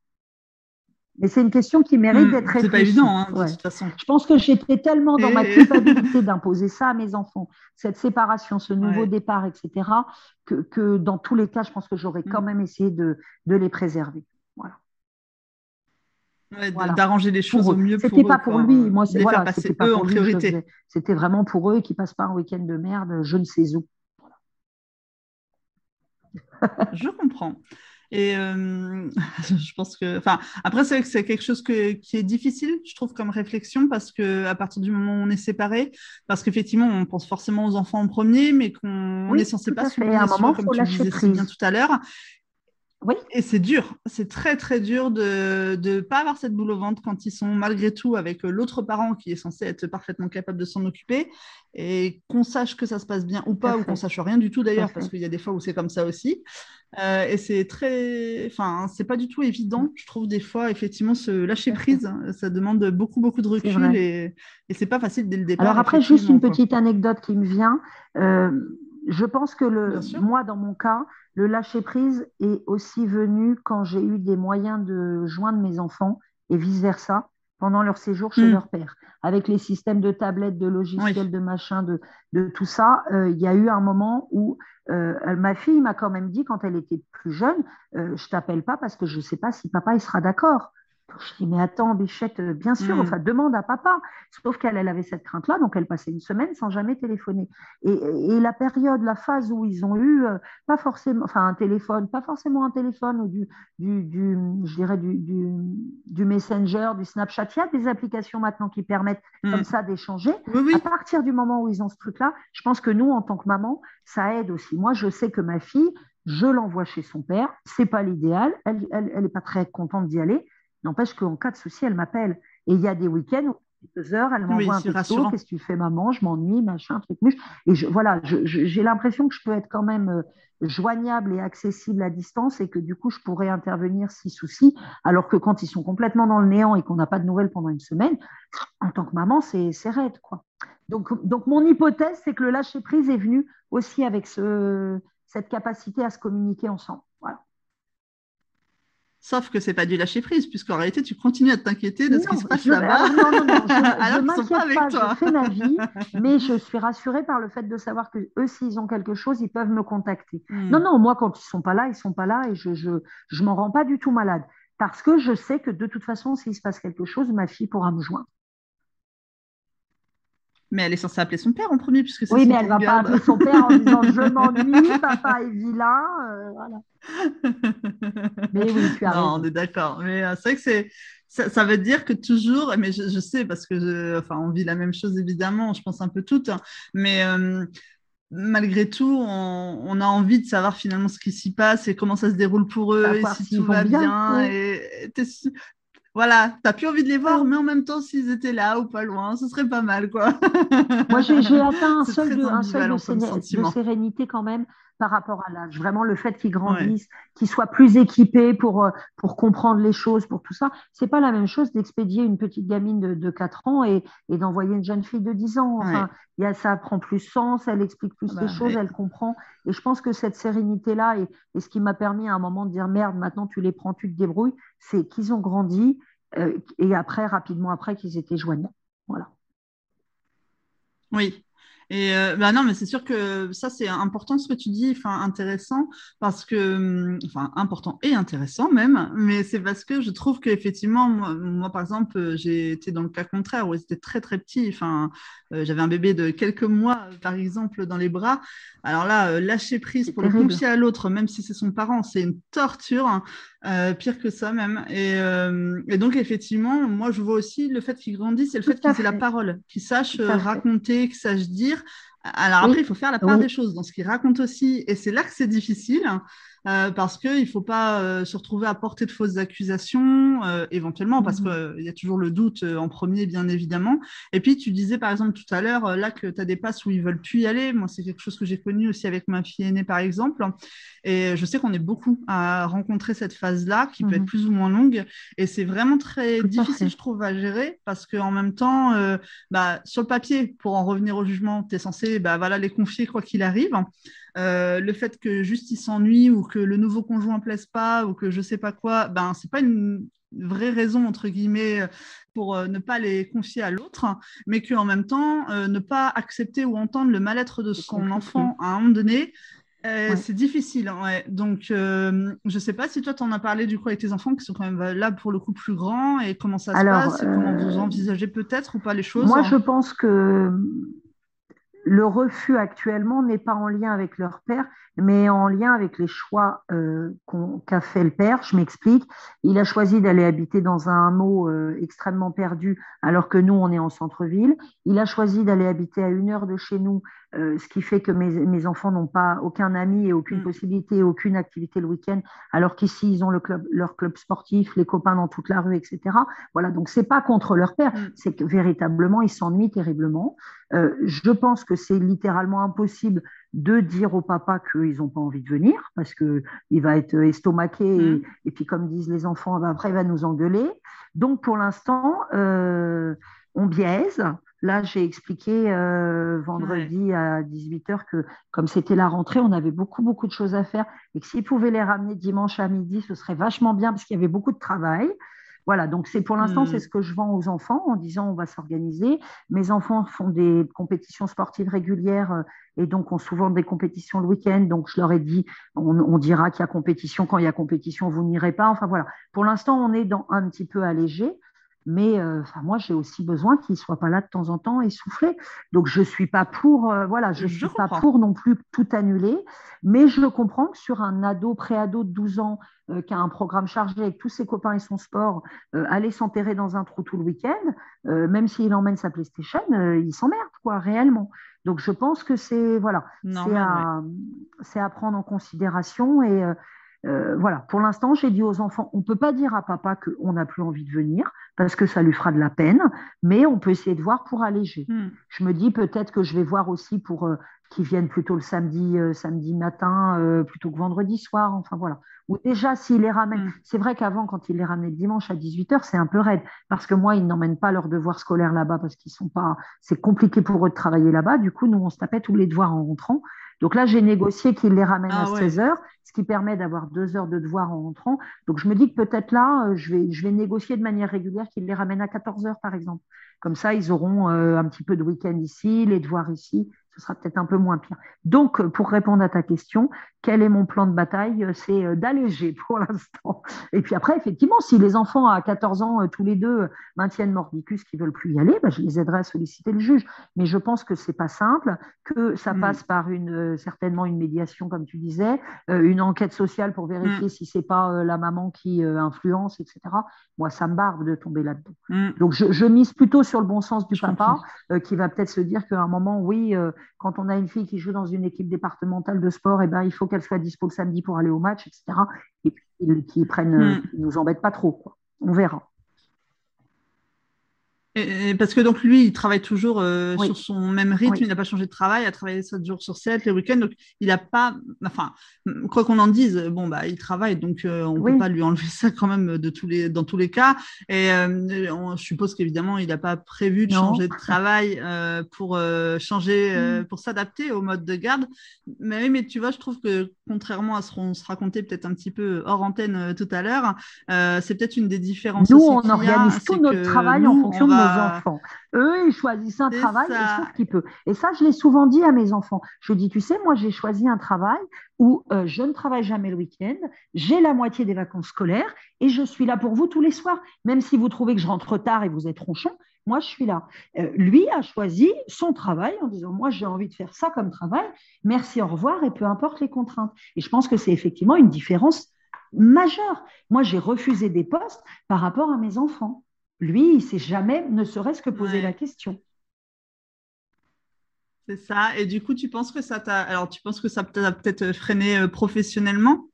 Mais c'est une question qui mérite hmm, d'être réfléchie.
C'est pas évident, hein, de toute façon.
Je pense que j'étais tellement dans ma (laughs) culpabilité d'imposer ça à mes enfants, cette séparation, ce nouveau départ, etc., que, que, dans tous les cas, je pense que j'aurais quand hmm. même essayé de, de les préserver. Voilà
d'arranger les choses au mieux
pour C'était pas pour lui, moi c'est voilà, passer pas eux en priorité. C'était vraiment pour eux qui passent pas un week-end de merde, je ne sais où.
je comprends. Et euh, (laughs) je pense que, enfin, après c'est c'est quelque chose que, qui est difficile, je trouve, comme réflexion, parce que à partir du moment où on est séparé, parce qu'effectivement, on pense forcément aux enfants en premier, mais qu'on est censé pas se
un moment, comme tu disais
si bien tout à l'heure. Oui. Et c'est dur, c'est très très dur de ne pas avoir cette boule au ventre quand ils sont malgré tout avec euh, l'autre parent qui est censé être parfaitement capable de s'en occuper et qu'on sache que ça se passe bien ou pas, ou qu'on sache rien du tout d'ailleurs, parce qu'il y a des fois où c'est comme ça aussi. Euh, et c'est très, enfin, c'est pas du tout évident, je trouve des fois effectivement se lâcher prise, ça demande beaucoup beaucoup de recul et, et c'est pas facile dès le départ.
Alors après juste une petite anecdote qui me vient. Euh, je pense que le, moi, dans mon cas, le lâcher-prise est aussi venu quand j'ai eu des moyens de joindre mes enfants et vice-versa pendant leur séjour chez hmm. leur père. Avec les systèmes de tablettes, de logiciels, de machin, de, de tout ça, euh, il y a eu un moment où euh, ma fille m'a quand même dit, quand elle était plus jeune, euh, je t'appelle pas parce que je ne sais pas si papa il sera d'accord. Je dis, mais attends, Bichette, euh, bien sûr, mm. enfin, demande à papa. Sauf qu'elle, elle avait cette crainte-là, donc elle passait une semaine sans jamais téléphoner. Et, la période, la phase où ils ont eu, euh, pas forcément, enfin, un téléphone, pas forcément un téléphone ou du, du, je dirais, du, du, Messenger, du Snapchat, il y a des applications maintenant qui permettent mm. comme ça d'échanger. À partir du moment où ils ont ce truc-là, je pense que nous, en tant que maman, ça aide aussi. Moi, je sais que ma fille, je l'envoie chez son père, c'est pas l'idéal, elle n'est elle, pas très contente d'y aller, N'empêche qu'en cas de souci, elle m'appelle. Et il y a des week-ends où quelques heures, elle m'envoie un texto, qu'est-ce que tu fais maman, je m'ennuie, machin, truc muche. Et je, voilà, j'ai l'impression que je peux être quand même euh, joignable et accessible à distance et que du coup, je pourrais intervenir si souci, alors que quand ils sont complètement dans le néant et qu'on n'a pas de nouvelles pendant une semaine, en tant que maman, c'est raide, quoi. Donc, donc, mon hypothèse, c'est que le lâcher-prise est venu aussi avec ce, cette capacité à se communiquer ensemble.
Sauf que c'est pas du lâcher prise, puisqu'en réalité, tu continues à t'inquiéter de ce qui se passe là-bas.
Non, non, non, je, (laughs) Alors m'inquiète pas, toi. je fais ma vie, (laughs) mais je suis rassurée par le fait de savoir que eux, s'ils ont quelque chose, ils peuvent me contacter. Hmm. Non, non, moi, quand ils sont pas là, ils sont pas là et je, je, je m'en rends pas du tout malade. Parce que je sais que de toute façon, s'il se passe quelque chose, ma fille pourra me joindre.
Mais elle est censée appeler son père en premier, puisque c'est
Oui, mais elle ne va pas appeler son père en disant (laughs) Je m'ennuie, papa est vilain. Euh, voilà. (laughs)
mais oui, tu as Non, on est d'accord. Mais euh, c'est vrai que ça, veut dire que toujours, mais je, sais parce que je, enfin, on vit la même chose évidemment, je pense un peu toutes, hein, mais euh, malgré tout, on, a envie de savoir finalement ce qui s'y passe et comment ça se déroule pour eux, et si tout va bien. Et, voilà, t'as plus envie de les voir, mais en même temps, s'ils étaient là ou pas loin, ce serait pas mal, quoi.
Moi, j'ai atteint un (laughs) seuil, de, un de, de, sérénité quand même par rapport à l'âge. Vraiment, le fait qu'ils grandissent, qu'ils soient plus équipés pour, euh, pour comprendre les choses, pour tout ça, c'est pas la même chose d'expédier une petite gamine de, de 4 ans et, et d'envoyer une jeune fille de 10 ans. Enfin, y a, ça prend plus sens, elle explique plus les bah, choses, elle comprend. Et je pense que cette sérénité-là, et, et, ce qui m'a permis à un moment de dire merde, maintenant tu les prends, tu te débrouilles, c'est qu'ils ont grandi euh, et après, rapidement après, qu'ils étaient joignants. Voilà.
Oui, et euh, bah non, mais c'est sûr que ça, c'est important ce que tu dis, enfin intéressant, parce que, hum, enfin important et intéressant même, mais c'est parce que je trouve qu'effectivement, moi, moi, par exemple, j'ai été dans le cas contraire où ils étaient très très petits, enfin, euh, j'avais un bébé de quelques mois, par exemple, dans les bras. Alors là, euh, lâcher prise pour le confier à l'autre, même si c'est son parent, c'est une torture. Hein. Euh, pire que ça même. Et, euh, et, donc, effectivement, moi, je vois aussi le fait qu'il grandisse et le fait qu'il ait la parole, qu'il sache euh, raconter, qu'il sache dire. Alors après, il faut faire la part des choses dans ce qu'il raconte aussi. Et c'est là que c'est difficile. Euh, parce qu'il ne faut pas euh, se retrouver à porter de fausses accusations, euh, éventuellement, parce mmh qu'il y a toujours le doute en premier, bien évidemment. Et puis, tu disais, par exemple, tout à l'heure, là, que tu as des passes où ils veulent plus y aller. Moi, c'est quelque chose que j'ai connu aussi avec ma fille aînée, par exemple. Et je sais qu'on est beaucoup à rencontrer cette phase-là, qui peut être mmh plus ou moins longue. Et c'est vraiment très difficile, je trouve, à gérer, parce qu'en même temps, bah, sur le papier, pour en revenir au jugement, tu es censé bah, voilà, les confier quoi qu'il arrive. Euh, le fait que juste il s'ennuie ou que le nouveau conjoint ne plaise pas ou que je sais pas quoi, ben c'est pas une vraie raison entre guillemets pour euh, ne pas les confier à l'autre, mais qu'en même temps euh, ne pas accepter ou entendre le mal-être de son enfant à un moment donné. C'est difficile, ouais. donc je ne sais pas si toi tu en as parlé du coup avec tes enfants qui sont quand même là pour le coup plus grands et comment ça se passe, comment vous envisagez peut-être ou pas les choses.
Moi je pense que le refus actuellement n'est pas en lien avec leur père, mais en lien avec les choix euh, qu'a fait le père. Je m'explique. Il a choisi d'aller habiter dans un hameau euh, extrêmement perdu, alors que nous, on est en centre-ville. Il a choisi d'aller habiter à une heure de chez nous, euh, ce qui fait que mes, enfants n'ont pas aucun ami et aucune mm. possibilité, aucune activité le week-end, alors qu'ici, ils ont le club, leur club sportif, les copains dans toute la rue, etc. Voilà, donc c'est pas contre leur père, mm. c'est que véritablement, ils s'ennuient terriblement. je pense que c'est littéralement impossible de dire au papa qu'ils n'ont pas envie de venir parce qu'il va être estomaqué et, mmh. puis comme disent les enfants, après il va nous engueuler. Donc pour l'instant, euh, on biaise. Là, j'ai expliqué euh, vendredi à 18h que comme c'était la rentrée, on avait beaucoup, beaucoup de choses à faire et que s'ils pouvaient les ramener dimanche à midi, ce serait vachement bien parce qu'il y avait beaucoup de travail. Voilà, donc c'est pour l'instant, c'est hmm. ce que je vends aux enfants en disant on va s'organiser. Mes enfants font des compétitions sportives régulières euh, et donc ont souvent des compétitions le week-end. Donc je leur ai dit, on, dira qu'il y a compétition. Quand il y a compétition, vous n'irez pas. Enfin voilà, pour l'instant, on est dans un petit peu allégé. Mais euh, moi, j'ai aussi besoin qu'il ne soit pas là de temps en temps essoufflé. Donc, je ne suis pas pour, euh, voilà, je, suis pas pour non plus tout annuler. Mais je comprends que sur un ado, pré-ado de 12 ans, euh, qui a un programme chargé avec tous ses copains et son sport, aller s'enterrer dans un trou tout le week-end, même s'il emmène sa PlayStation, il s'emmerde, quoi, réellement. Donc, je pense que c'est, voilà, c'est à, à, prendre en considération et euh, voilà, pour l'instant, j'ai dit aux enfants, on ne peut pas dire à papa qu'on n'a plus envie de venir parce que ça lui fera de la peine, mais on peut essayer de voir pour alléger. Hmm. Je me dis peut-être que je vais voir aussi pour euh, qu'ils viennent plutôt le samedi, euh, samedi matin plutôt que vendredi soir. Enfin voilà. Ou déjà, s'ils les ramènent, hmm. c'est vrai qu'avant, quand ils les ramenaient le dimanche à 18h, c'est un peu raide parce que moi, ils n'emmènent pas leurs devoirs scolaires là-bas parce qu'ils sont pas, c'est compliqué pour eux de travailler là-bas. Du coup, nous, on se tapait tous les devoirs en rentrant. Donc là, j'ai négocié qu'il les ramène ah à 16 heures, ce qui permet d'avoir deux heures de devoir en rentrant. Donc je me dis que peut-être là, euh, je vais, je vais négocier de manière régulière qu'il les ramène à 14 heures, par exemple. Comme ça, ils auront euh, un petit peu de week-end ici, les devoirs ici. Ce sera peut-être un peu moins pire. Donc, pour répondre à ta question, quel est mon plan de bataille? C'est d'alléger pour (laughs) l'instant. Et puis après, effectivement, si les enfants à 14 ans, tous les deux, maintiennent mordicus, qui ne veulent plus y aller, bah, je les aiderai à solliciter le juge. Mais je pense que ce n'est pas simple, que ça mm. passe par une, certainement une médiation, comme tu disais, une enquête sociale pour vérifier mm. si ce n'est pas la maman qui influence, etc. Moi, ça me barbe de tomber là-dedans. Mm. Donc, je, mise plutôt sur le bon sens du papa, qui va peut-être se dire qu'à un moment, oui, quand on a une fille qui joue dans une équipe départementale de sport, et eh ben, il faut qu'elle soit dispo le samedi pour aller au match, etc. Et puis qu'ils prennent, mm. nous embêtent pas trop. Quoi. On verra
parce que donc lui, il travaille toujours euh, sur son même rythme, il n'a pas changé de travail, il a travaillé 7 jours sur 7 les week-ends, donc il n'a pas, enfin, quoi qu'on en dise, bon bah il travaille, donc euh, on ne peut pas lui enlever ça quand même de tous les, dans tous les cas. Et euh, on suppose qu'évidemment il n'a pas prévu de changer de travail pour changer, mm. pour s'adapter au mode de garde. Mais, mais tu vois, je trouve que contrairement à ce qu'on se racontait peut-être un petit peu hors antenne tout à l'heure, c'est peut-être une des différences.
Nous, on organise tout notre travail en fonction de enfants. Eux, ils choisissent un travail et ce qu'ils peuvent. Et ça, je l'ai souvent dit à mes enfants. Je dis, tu sais, moi, j'ai choisi un travail où euh, je ne travaille jamais le week-end, j'ai la moitié des vacances scolaires et je suis là pour vous tous les soirs. Même si vous trouvez que je rentre tard et vous êtes ronchon, moi, je suis là. Euh, lui a choisi son travail en disant, moi, j'ai envie de faire ça comme travail. Merci, au revoir, et peu importe les contraintes. Et je pense que c'est effectivement une différence majeure. Moi, j'ai refusé des postes par rapport à mes enfants. Lui, il ne s'est jamais, ne serait-ce que posé la question.
C'est ça. Et du coup, tu penses que ça t'a. Alors, tu penses que ça t'a peut-être freiné euh, professionnellement,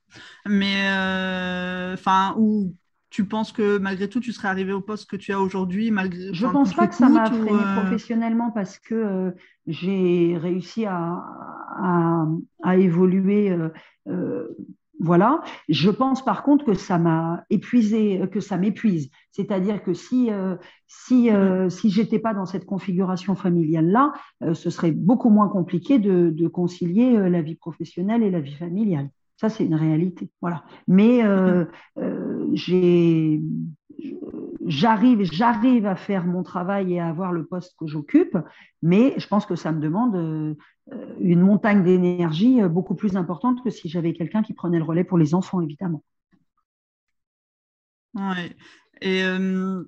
mais euh, enfin, ou tu penses que malgré tout, tu serais arrivé au poste que tu as aujourd'hui malgré.
Je ne pense pas que ça m'a freiné euh, professionnellement parce que j'ai réussi à, à, évoluer voilà. Je pense par contre que ça m'a épuisé, que ça m'épuise. C'est-à-dire que si euh, si euh, j'étais pas dans cette configuration familiale là, euh, ce serait beaucoup moins compliqué de, de concilier la vie professionnelle et la vie familiale. Ça c'est une réalité. Voilà. Mais j'ai j'arrive, j'arrive à faire mon travail et à avoir le poste que j'occupe, mais je pense que ça me demande euh, une montagne d'énergie euh, beaucoup plus importante que si j'avais quelqu'un qui prenait le relais pour les enfants, évidemment.
Ouais. Et euh,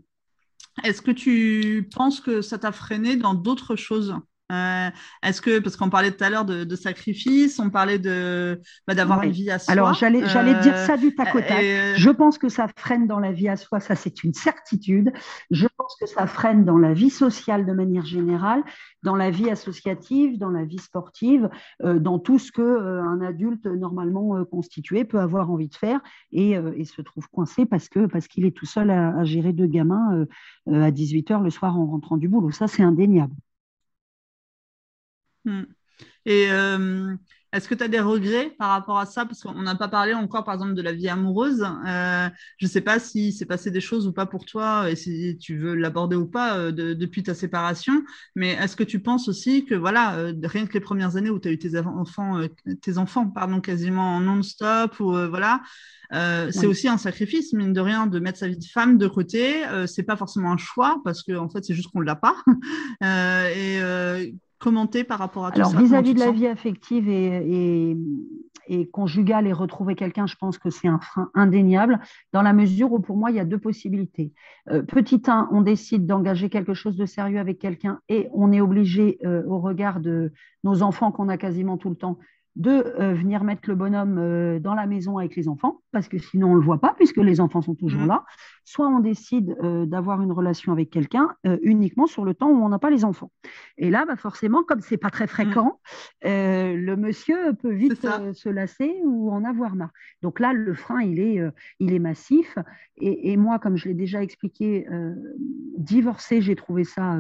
est-ce que tu penses que ça t'a freiné dans d'autres choses? Euh, est-ce que, parce qu'on parlait tout à l'heure de, sacrifice, on parlait de bah, d'avoir une vie à soi.
Alors j'allais euh, dire ça du tac au tac. Euh, je pense que ça freine dans la vie à soi, ça c'est une certitude. Je pense que ça freine dans la vie sociale de manière générale, dans la vie associative, dans la vie sportive, dans tout ce que un adulte normalement constitué peut avoir envie de faire et, se trouve coincé parce que parce qu'il est tout seul à, à gérer deux gamins à 18 h le soir en rentrant du boulot. Ça c'est indéniable.
Hmm. Et euh, est-ce que tu as des regrets par rapport à ça? Parce qu'on n'a pas parlé encore, par exemple, de la vie amoureuse. Euh, je ne sais pas si c'est passé des choses ou pas pour toi, et si tu veux l'aborder ou pas euh, depuis ta séparation. Mais est-ce que tu penses aussi que, voilà, rien que les premières années où tu as eu tes enfants, tes enfants pardon, quasiment non-stop, ou voilà, c'est aussi un sacrifice, mine de rien, de mettre sa vie de femme de côté. c'est pas forcément un choix parce qu'en en fait, c'est juste qu'on ne l'a pas. (laughs) et commenter par rapport à tout
Alors, vis-à-vis de la vie affective et, et, conjugale et retrouver quelqu'un, je pense que c'est un frein indéniable, dans la mesure où pour moi, il y a deux possibilités. Euh, petit 1, on décide d'engager quelque chose de sérieux avec quelqu'un et on est obligé, euh, au regard de nos enfants qu'on a quasiment tout le temps, de euh, venir mettre le bonhomme euh, dans la maison avec les enfants, parce que sinon on ne le voit pas, puisque les enfants sont toujours mmh. là. Soit on décide euh, d'avoir une relation avec quelqu'un uniquement sur le temps où on n'a pas les enfants. Et là, bah, forcément, comme c'est pas très mmh. fréquent, le monsieur peut vite se lasser ou en avoir marre. Donc là, le frein, il est, il est massif. Et, et, moi, comme je l'ai déjà expliqué, divorcer, j'ai trouvé ça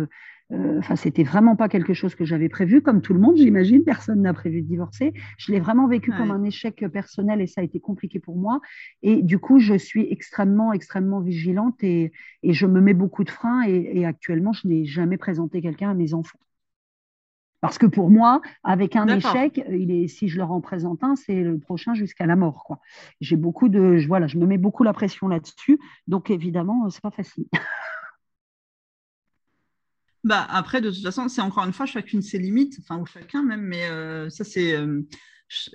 enfin, c'était vraiment pas quelque chose que j'avais prévu, comme tout le monde, j'imagine. Personne n'a prévu de divorcer. Je l'ai vraiment vécu comme un échec personnel et ça a été compliqué pour moi. Et du coup, je suis extrêmement, extrêmement vigilante et, je me mets beaucoup de freins. Et, actuellement, je n'ai jamais présenté quelqu'un à mes enfants. Parce que pour moi, avec un échec, il est, si je leur en présente un, c'est le prochain jusqu'à la mort. Quoi. J'ai beaucoup de, voilà, je me mets beaucoup la pression là-dessus. Donc évidemment, c'est pas facile. (laughs)
Bah après, de toute façon, c'est encore une fois chacune ses limites, enfin ou chacun même, mais euh, ça c'est euh,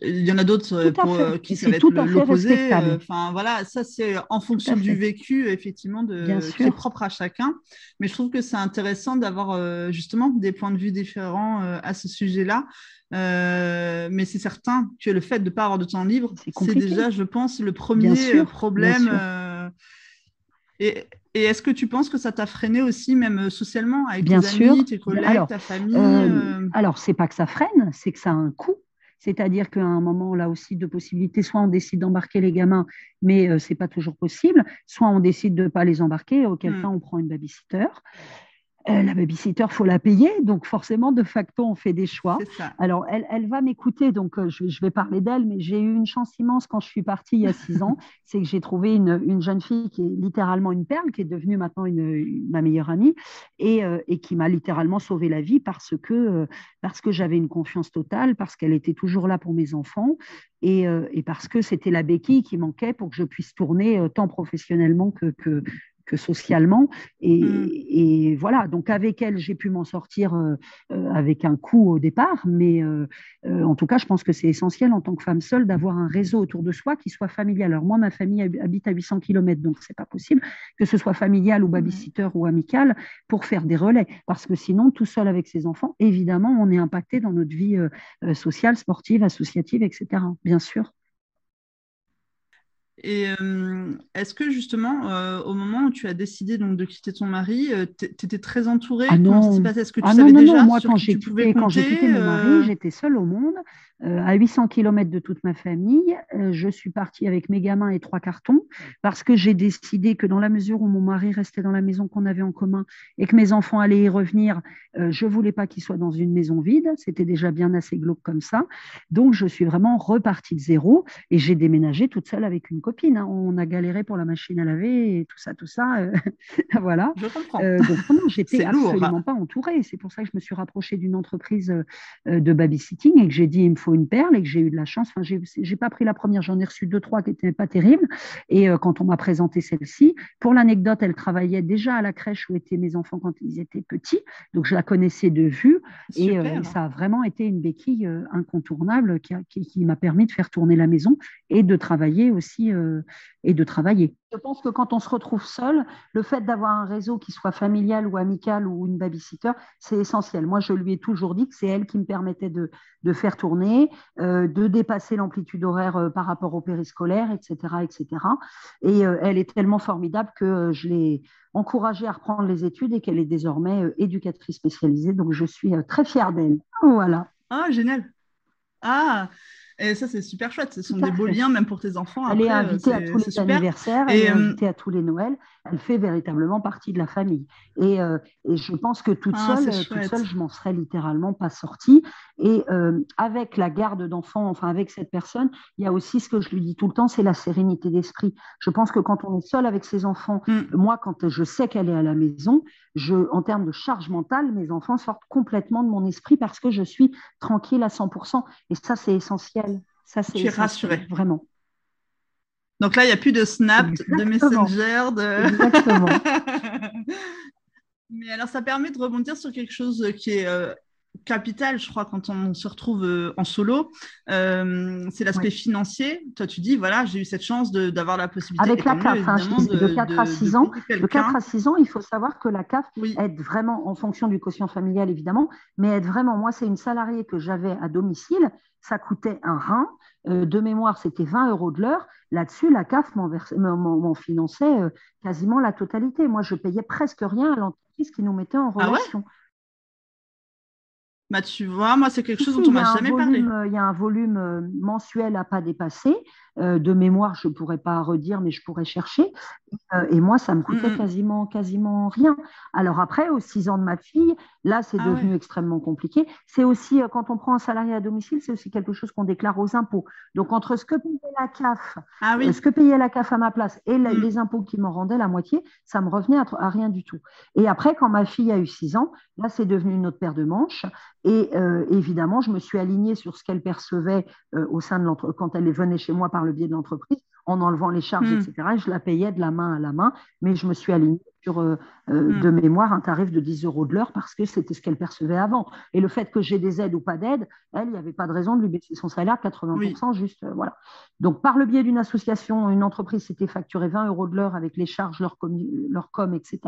il y en a d'autres euh, pour euh, qui ça va être l'opposé. Enfin voilà, ça c'est en fonction du vécu effectivement de qui est propre à chacun. Mais je trouve que c'est intéressant d'avoir justement des points de vue différents à ce sujet-là. mais c'est certain que le fait de ne pas avoir de temps libre, c'est déjà, je pense, le premier problème. Et, et est-ce que tu penses que ça t'a freiné aussi, même euh, socialement, avec tes amis, tes collègues, ta famille euh,
euh Alors, c'est pas que ça freine, c'est que ça a un coût. C'est-à-dire qu'à un moment, là aussi, de possibilités, soit on décide d'embarquer les gamins, mais ce n'est pas toujours possible, soit on décide de ne pas les embarquer, auquel hmm. cas on prend une babysitter. Euh, la babysitter, faut la payer, donc forcément, de facto, on fait des choix. Alors, elle, elle va m'écouter, donc euh, je, vais parler d'elle, mais j'ai eu une chance immense quand je suis partie il y a six ans, (laughs) c'est que j'ai trouvé une, une, jeune fille qui est littéralement une perle, qui est devenue maintenant une, ma meilleure amie, et, euh, et qui m'a littéralement sauvé la vie parce que, parce que j'avais une confiance totale, parce qu'elle était toujours là pour mes enfants, et, et parce que c'était la béquille qui manquait pour que je puisse tourner tant professionnellement que, que, que socialement. Mm. Et, voilà, donc avec elle, j'ai pu m'en sortir euh, euh, avec un coup au départ, mais euh, en tout cas, je pense que c'est essentiel en tant que femme seule d'avoir un réseau autour de soi qui soit familial. Alors moi, ma famille habite à 800 km, donc c'est pas possible que ce soit familial ou babysitter ou amical pour faire des relais, parce que sinon, tout seul avec ses enfants, évidemment, on est impacté dans notre vie sociale, sportive, associative, etc. Bien sûr.
Et euh, est-ce que justement, euh, au moment où tu as décidé donc de quitter ton mari, euh, tu étais très entourée?
Ah non. Est-ce que tu ah savais déjà Moi, quand j'ai quitté, quand quitté mon mari, j'étais seule au monde. Euh, à 800 km de toute ma famille. Euh, je suis partie avec mes gamins et trois cartons parce que j'ai décidé que dans la mesure où mon mari restait dans la maison qu'on avait en commun et que mes enfants allaient y revenir, euh, je voulais pas qu'ils soient dans une maison vide. C'était déjà bien assez glauque comme ça. Donc, je suis vraiment repartie de zéro et j'ai déménagé toute seule avec une copine. Hein. On a galéré pour la machine à laver et tout ça, tout ça. (laughs) voilà.
Je comprends. donc,
non, j'étais absolument pas entourée. C'est pour ça que je me suis rapprochée d'une entreprise de babysitting et que j'ai dit, il me faut une perle et que j'ai eu de la chance. Enfin, j'ai pas pris la première, j'en ai reçu deux, trois qui n'étaient pas terribles. Et euh, quand on m'a présenté celle-ci, pour l'anecdote, elle travaillait déjà à la crèche où étaient mes enfants quand ils étaient petits. Donc, je la connaissais de vue. Et, euh, ça a vraiment été une béquille euh, incontournable qui, qui, m'a permis de faire tourner la maison et de travailler aussi et de travailler. Je pense que quand on se retrouve seul, le fait d'avoir un réseau qui soit familial ou amical ou une babysitter, c'est essentiel. Moi, je lui ai toujours dit que c'est elle qui me permettait de, faire tourner, euh, de dépasser l'amplitude horaire euh, par rapport au périscolaire, etc. etc. Et euh, elle est tellement formidable que je l'ai encouragée à reprendre les études et qu'elle est désormais éducatrice spécialisée. Donc, je suis très fière d'elle. Voilà.
Ah, génial. Ah, et ça, c'est super chouette. Ce sont des beaux liens, même pour tes enfants.
Elle est invitée à tous les anniversaires, elle est euh, invitée à tous les Noëls. Elle fait véritablement partie de la famille. Et, euh, et je pense que toute ah, seule, toute seule, je m'en serais littéralement pas sortie. Et euh, avec la garde d'enfants, enfin avec cette personne, il y a aussi ce que je lui dis tout le temps, c'est la sérénité d'esprit. Je pense que quand on est seul avec ses enfants, mm. moi, quand je sais qu'elle est à la maison, je, en termes de charge mentale, mes enfants sortent complètement de mon esprit parce que je suis tranquille à 100%. Et ça, c'est essentiel. Ça, c'est
tu es rassurée.
Vraiment.
Donc là, il n'y a plus de Snap, de Messenger. De...
Exactement. (laughs)
Mais alors, ça permet de rebondir sur quelque chose qui est euh, capital, je crois, quand on se retrouve euh, en solo, euh, c'est l'aspect financier. Toi, tu dis, voilà, j'ai eu cette chance d'avoir la possibilité.
Avec la CAF, hein, de, 4 à 6 ans, de 4 à 6 ans, il faut savoir que la CAF aide vraiment, en fonction du quotient familial évidemment, mais aide vraiment. Moi, c'est une salariée que j'avais à domicile, ça coûtait un rein. Euh, de mémoire, c'était 20 euros de l'heure. Là-dessus, la CAF m'en finançait quasiment la totalité. Moi, je payais presque rien à l'entreprise qui nous mettait en ah relation.
Bah, tu vois, moi, c'est quelque chose dont on m'a jamais parlé.
Il y a un volume euh, mensuel à pas dépasser. Euh, de mémoire, je ne pourrais pas redire, mais je pourrais chercher. Euh, et moi, ça me coûtait quasiment, quasiment rien. Alors après, aux six ans de ma fille, là, c'est ah devenu extrêmement compliqué. C'est aussi, quand on prend un salarié à domicile, c'est aussi quelque chose qu'on déclare aux impôts. Donc, entre ce que payait la CAF, ah ce que payait la CAF à ma place et mm. les impôts qui m'en rendaient la moitié, ça me revenait à, à, rien du tout. Et après, quand ma fille a eu six ans, là, c'est devenu une autre paire de manches. Et euh, évidemment, je me suis alignée sur ce qu'elle percevait euh, au sein de quand elle venait chez moi par le biais de l'entreprise, en enlevant les charges, hmm. etc. je la payais de la main à la main, mais je me suis alignée facture euh, euh, de mm. mémoire un tarif de 10 euros de l'heure parce que c'était ce qu'elle percevait avant. Et le fait que j'ai des aides ou pas d'aides, elle, il n'y avait pas de raison de lui baisser son salaire 80%, juste voilà. Donc, par le biais d'une association, une entreprise s'était facturée 20 euros de l'heure avec les charges, leur com, leur com, etc.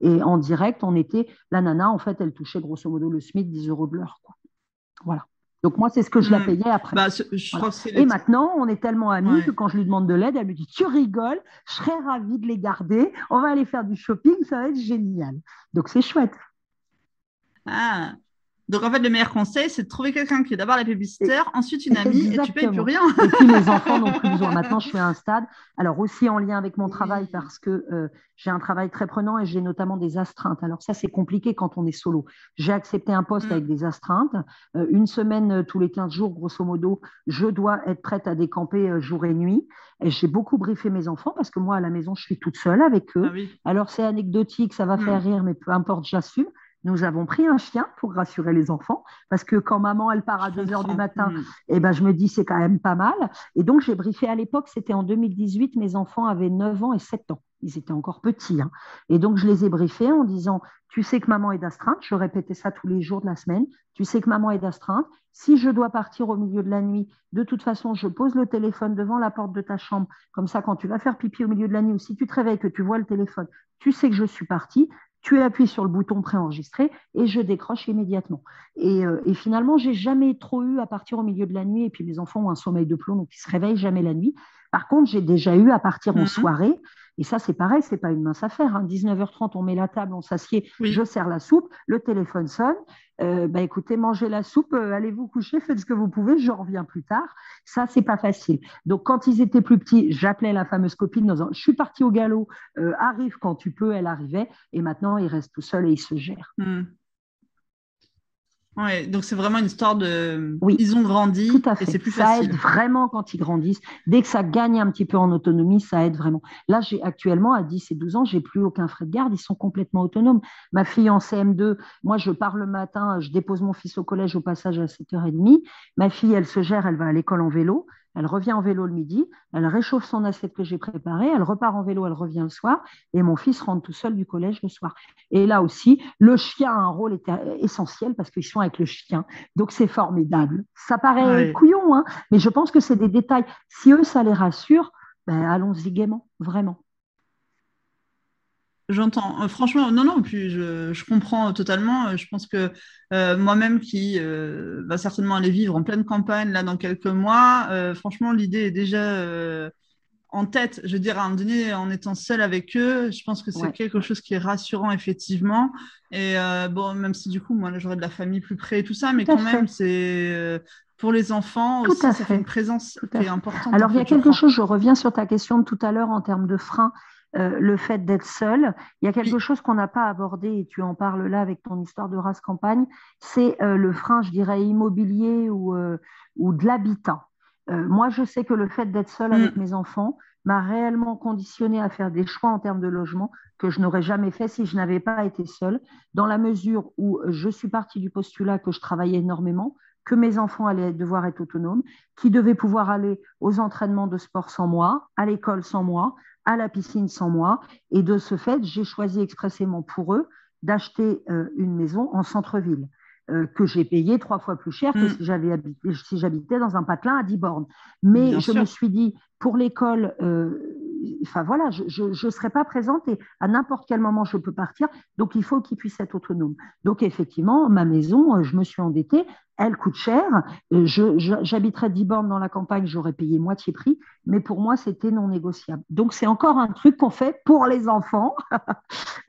Et en direct, on était, la nana, en fait, elle touchait grosso modo le SMIC 10 euros de l'heure. Voilà. Donc moi, c'est ce que je la hmm. payais après. Bah, et maintenant, on est tellement amis que quand je lui demande de l'aide, elle me dit, tu rigoles, je serais ravie de les garder, on va aller faire du shopping, ça va être génial. Donc c'est chouette.
Ah, donc, en fait, le meilleur conseil, c'est de trouver quelqu'un qui est d'abord la babysitter, ensuite une amie, et tu payes plus rien.
et puis, mes (laughs) enfants n'ont plus besoin. Maintenant, je suis à un stade, alors aussi en lien avec mon travail, parce que euh, j'ai un travail très prenant et j'ai notamment des astreintes. Alors, ça, c'est compliqué quand on est solo. J'ai accepté un poste mm. avec des astreintes. Euh, une semaine euh, tous les 15 jours, grosso modo, je dois être prête à décamper jour et nuit. Et j'ai beaucoup briefé mes enfants parce que moi, à la maison, je suis toute seule avec eux. Ah alors, c'est anecdotique, ça va mm. faire rire, mais peu importe, j'assume. Nous avons pris un chien pour rassurer les enfants, parce que quand maman, elle part à 2 heures du matin, mm. eh ben, je me dis, c'est quand même pas mal. Et donc, j'ai briefé à l'époque, c'était en 2018, mes enfants avaient 9 ans et 7 ans. Ils étaient encore petits. Hein. Et donc, je les ai briefés en disant, tu sais que maman est d'astreinte, je répétais ça tous les jours de la semaine, tu sais que maman est d'astreinte, si je dois partir au milieu de la nuit, de toute façon, je pose le téléphone devant la porte de ta chambre, comme ça, quand tu vas faire pipi au milieu de la nuit ou si tu te réveilles, que tu vois le téléphone, tu sais que je suis partie, tu appuies sur le bouton préenregistré et je décroche immédiatement. Et, euh, et finalement, j'ai jamais trop eu à partir au milieu de la nuit. Et puis mes enfants ont un sommeil de plomb, donc ils se réveillent jamais la nuit. Par contre, j'ai déjà eu à partir en mhm. soirée. Et ça, c'est pareil, c'est pas une mince affaire. Hein. 19h30, on met la table, on s'assied, je sers la soupe, le téléphone sonne. Euh, bah, écoutez, mangez la soupe, euh, allez vous coucher, faites ce que vous pouvez, je reviens plus tard. Ça, c'est pas facile. Donc, quand ils étaient plus petits, j'appelais la fameuse copine, disant, je suis partie au galop, euh, arrive quand tu peux, elle arrivait. Et maintenant, ils restent tout seuls et ils se gèrent.
Hmm. Ouais, donc c'est vraiment une histoire de. Oui, ils ont grandi
tout à fait. et c'est plus ça aide vraiment quand ils grandissent. Dès que ça gagne un petit peu en autonomie, ça aide vraiment. Là, j'ai actuellement à 10 et 12 ans, j'ai plus aucun frais de garde, ils sont complètement autonomes. Ma fille en CM2, moi je pars le matin, je dépose mon fils au collège au passage à 7h30. Ma fille, elle se gère, elle va à l'école en vélo. Elle revient en vélo le midi, elle réchauffe son assiette que j'ai préparée, elle repart en vélo, elle revient le soir, et mon fils rentre tout seul du collège le soir. Et là aussi, le chien a un rôle essentiel parce qu'ils sont avec le chien. Donc c'est formidable. Ça paraît couillon, hein, mais je pense que c'est des détails. Si eux, ça les rassure, ben, allons-y gaiement, vraiment.
J'entends. Euh, franchement, non, non, puis je, comprends totalement. Je pense que euh, moi-même qui euh, va certainement aller vivre en pleine campagne là dans quelques mois, franchement, l'idée est déjà en tête. Je veux dire, à un moment donné, en étant seule avec eux, je pense que c'est quelque chose qui est rassurant, effectivement. Et bon, même si du coup, moi, j'aurais de la famille plus près et tout ça, mais quand même, c'est pour les enfants aussi, ça fait une présence qui est importante.
Alors, il y a quelque chose, je reviens sur ta question de tout à l'heure en termes de frein. Euh, le fait d'être seul. Il y a quelque chose qu'on n'a pas abordé, et tu en parles là avec ton histoire de race campagne, c'est euh, le frein, je dirais, immobilier ou, euh, ou de l'habitat. moi, je sais que le fait d'être seul avec mm. mes enfants m'a réellement conditionné à faire des choix en termes de logement que je n'aurais jamais fait si je n'avais pas été seule, dans la mesure où je suis partie du postulat que je travaillais énormément, que mes enfants allaient devoir être autonomes, qui devaient pouvoir aller aux entraînements de sport sans moi, à l'école sans moi, à la piscine sans moi. Et de ce fait, j'ai choisi expressément pour eux d'acheter euh, une maison en centre-ville. Euh, que j'ai payé trois fois plus cher que mm. si j'avais si j'habitais dans un patelin à 10 bornes. Mais je me suis dit, pour l'école, euh, enfin voilà, je ne serai pas présente et à n'importe quel moment je peux partir. Donc il faut qu'il puisse être autonome. Donc effectivement, ma maison, je me suis endettée elle coûte cher. Euh, j'habiterais 10 bornes dans la campagne, j'aurais payé moitié prix, mais pour moi, c'était non négociable. Donc, c'est encore un truc qu'on fait pour les enfants. (laughs)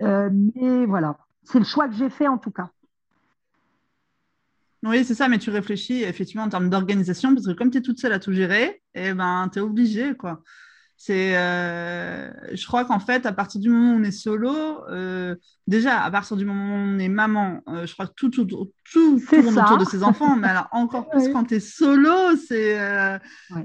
Euh, mais voilà, c'est le choix que j'ai fait en tout cas.
Oui, c'est ça, mais tu réfléchis effectivement en termes d'organisation, parce que comme tu es toute seule à tout gérer, eh ben, tu es obligé. quoi. C'est, euh, je crois qu'en fait, à partir du moment où on est solo, euh, déjà, à partir du moment où on est maman, euh, je crois que tout, tout, tout, tout tourne autour de ses enfants. mais alors, encore (laughs) plus quand tu es solo, c'est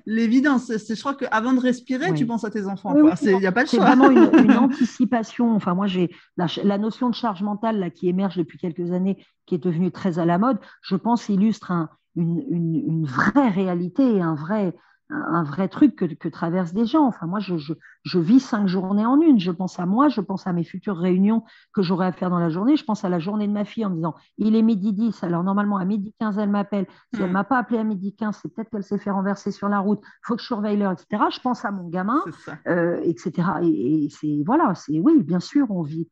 l'évidence. Je crois qu'avant de respirer, tu penses à tes enfants. Il n'y a pas de choix.
C'est vraiment (laughs) une, anticipation. Enfin, moi, j'ai la, notion de charge mentale là, qui émerge depuis quelques années, qui est devenue très à la mode, je pense, illustre une, une, vraie réalité et un vrai un vrai truc que, que, traversent des gens. Enfin, moi, je, je, je, vis cinq journées en une. Je pense à moi, je pense à mes futures réunions que j'aurai à faire dans la journée. Je pense à la journée de ma fille en me disant il est midi 10. Alors, normalement, à midi 15, elle m'appelle. Si elle ne mm. m'a pas appelé à midi 15, c'est peut-être qu'elle s'est fait renverser sur la route. Il faut que je surveille l'heure, etc. Je pense à mon gamin, euh, etc. Et, et c'est, voilà, c'est oui, bien sûr, on vit